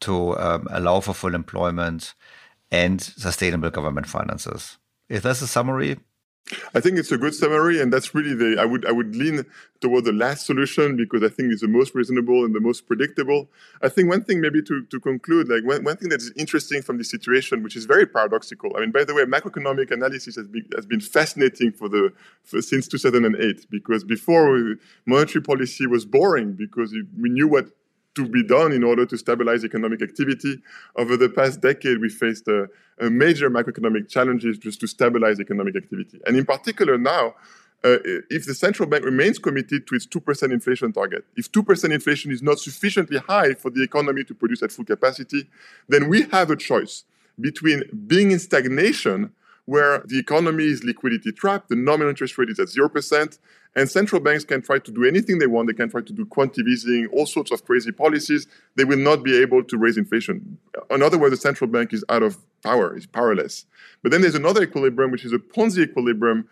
to um, allow for full employment and sustainable government finances. Is that a summary? I think it's a good summary, and that's really the I would I would lean toward the last solution because I think it's the most reasonable and the most predictable. I think one thing maybe to, to conclude, like one, one thing that is interesting from this situation, which is very paradoxical. I mean, by the way, macroeconomic analysis has been has been fascinating for the for, since 2008 because before monetary policy was boring because we knew what to be done in order to stabilize economic activity. Over the past decade, we faced a, a major macroeconomic challenges just to stabilize economic activity. And in particular now, uh, if the central bank remains committed to its 2% inflation target, if 2% inflation is not sufficiently high for the economy to produce at full capacity, then we have a choice between being in stagnation where the economy is liquidity trapped, the nominal interest rate is at 0%, and central banks can try to do anything they want. They can try to do quantitative easing, all sorts of crazy policies. They will not be able to raise inflation. In other words, the central bank is out of power, is powerless. But then there's another equilibrium, which is a Ponzi equilibrium.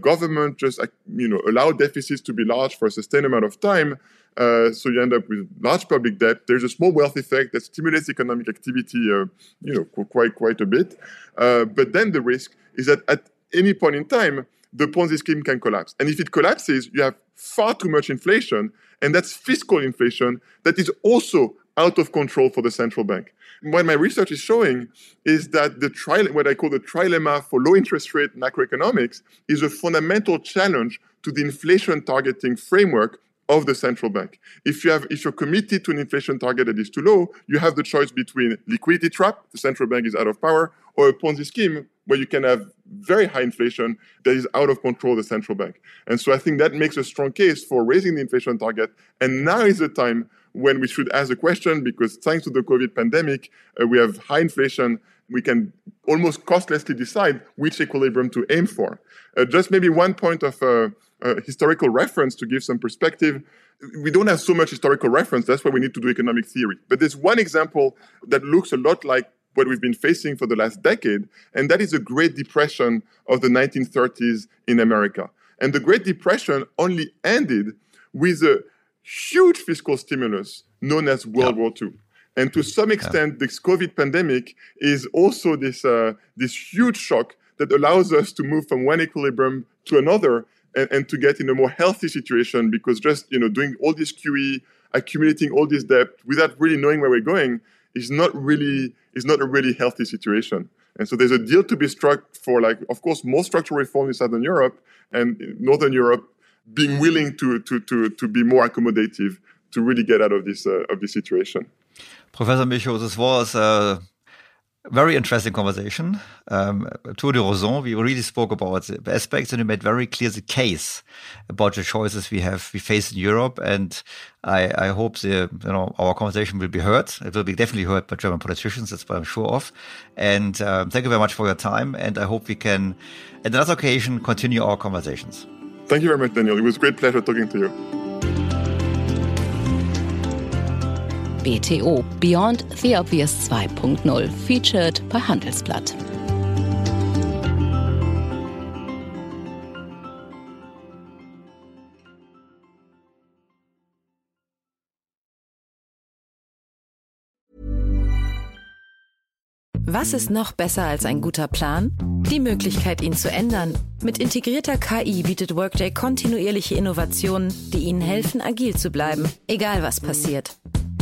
Government just you know allow deficits to be large for a sustained amount of time, uh, so you end up with large public debt. There's a small wealth effect that stimulates economic activity, uh, you know, quite quite a bit. Uh, but then the risk is that at any point in time, the Ponzi scheme can collapse. And if it collapses, you have far too much inflation, and that's fiscal inflation that is also out of control for the central bank. What my research is showing is that the tri- what I call the trilemma for low interest rate macroeconomics is a fundamental challenge to the inflation targeting framework of the central bank. If you have, if you're committed to an inflation target that is too low, you have the choice between liquidity trap, the central bank is out of power, or a Ponzi scheme where you can have very high inflation that is out of control of the central bank. And so I think that makes a strong case for raising the inflation target. And now is the time when we should ask the question because thanks to the COVID pandemic, uh, we have high inflation. We can almost costlessly decide which equilibrium to aim for. Uh, just maybe one point of uh, uh, historical reference to give some perspective. We don't have so much historical reference. That's why we need to do economic theory. But there's one example that looks a lot like what we've been facing for the last decade, and that is the Great Depression of the 1930s in America. And the Great Depression only ended with a huge fiscal stimulus known as World yeah. War II. And to some extent, yeah. this COVID pandemic is also this, uh, this huge shock that allows us to move from one equilibrium to another and, and to get in a more healthy situation because just you know doing all this QE, accumulating all this debt without really knowing where we're going is not really is not a really healthy situation. And so there's a deal to be struck for like, of course, more structural reform in Southern Europe and Northern Europe being willing to to to to be more accommodative to really get out of this uh, of this situation. Professor Michau, this was uh, very interesting conversation. Um, Tour d'horizon, we really spoke about the aspects and we made very clear the case about the choices we have, we face in Europe. And I, I hope the, you know, our conversation will be heard. It will be definitely heard by German politicians. That's what I'm sure of. And um, thank you very much for your time. And I hope we can, at another occasion, continue our conversations. Thank you very much, Daniel. It was a great pleasure talking to you. BTO Beyond the Obvious 2.0 featured bei Handelsblatt. Was ist noch besser als ein guter Plan? Die Möglichkeit, ihn zu ändern. Mit integrierter KI bietet Workday kontinuierliche Innovationen, die Ihnen helfen, agil zu bleiben, egal was passiert.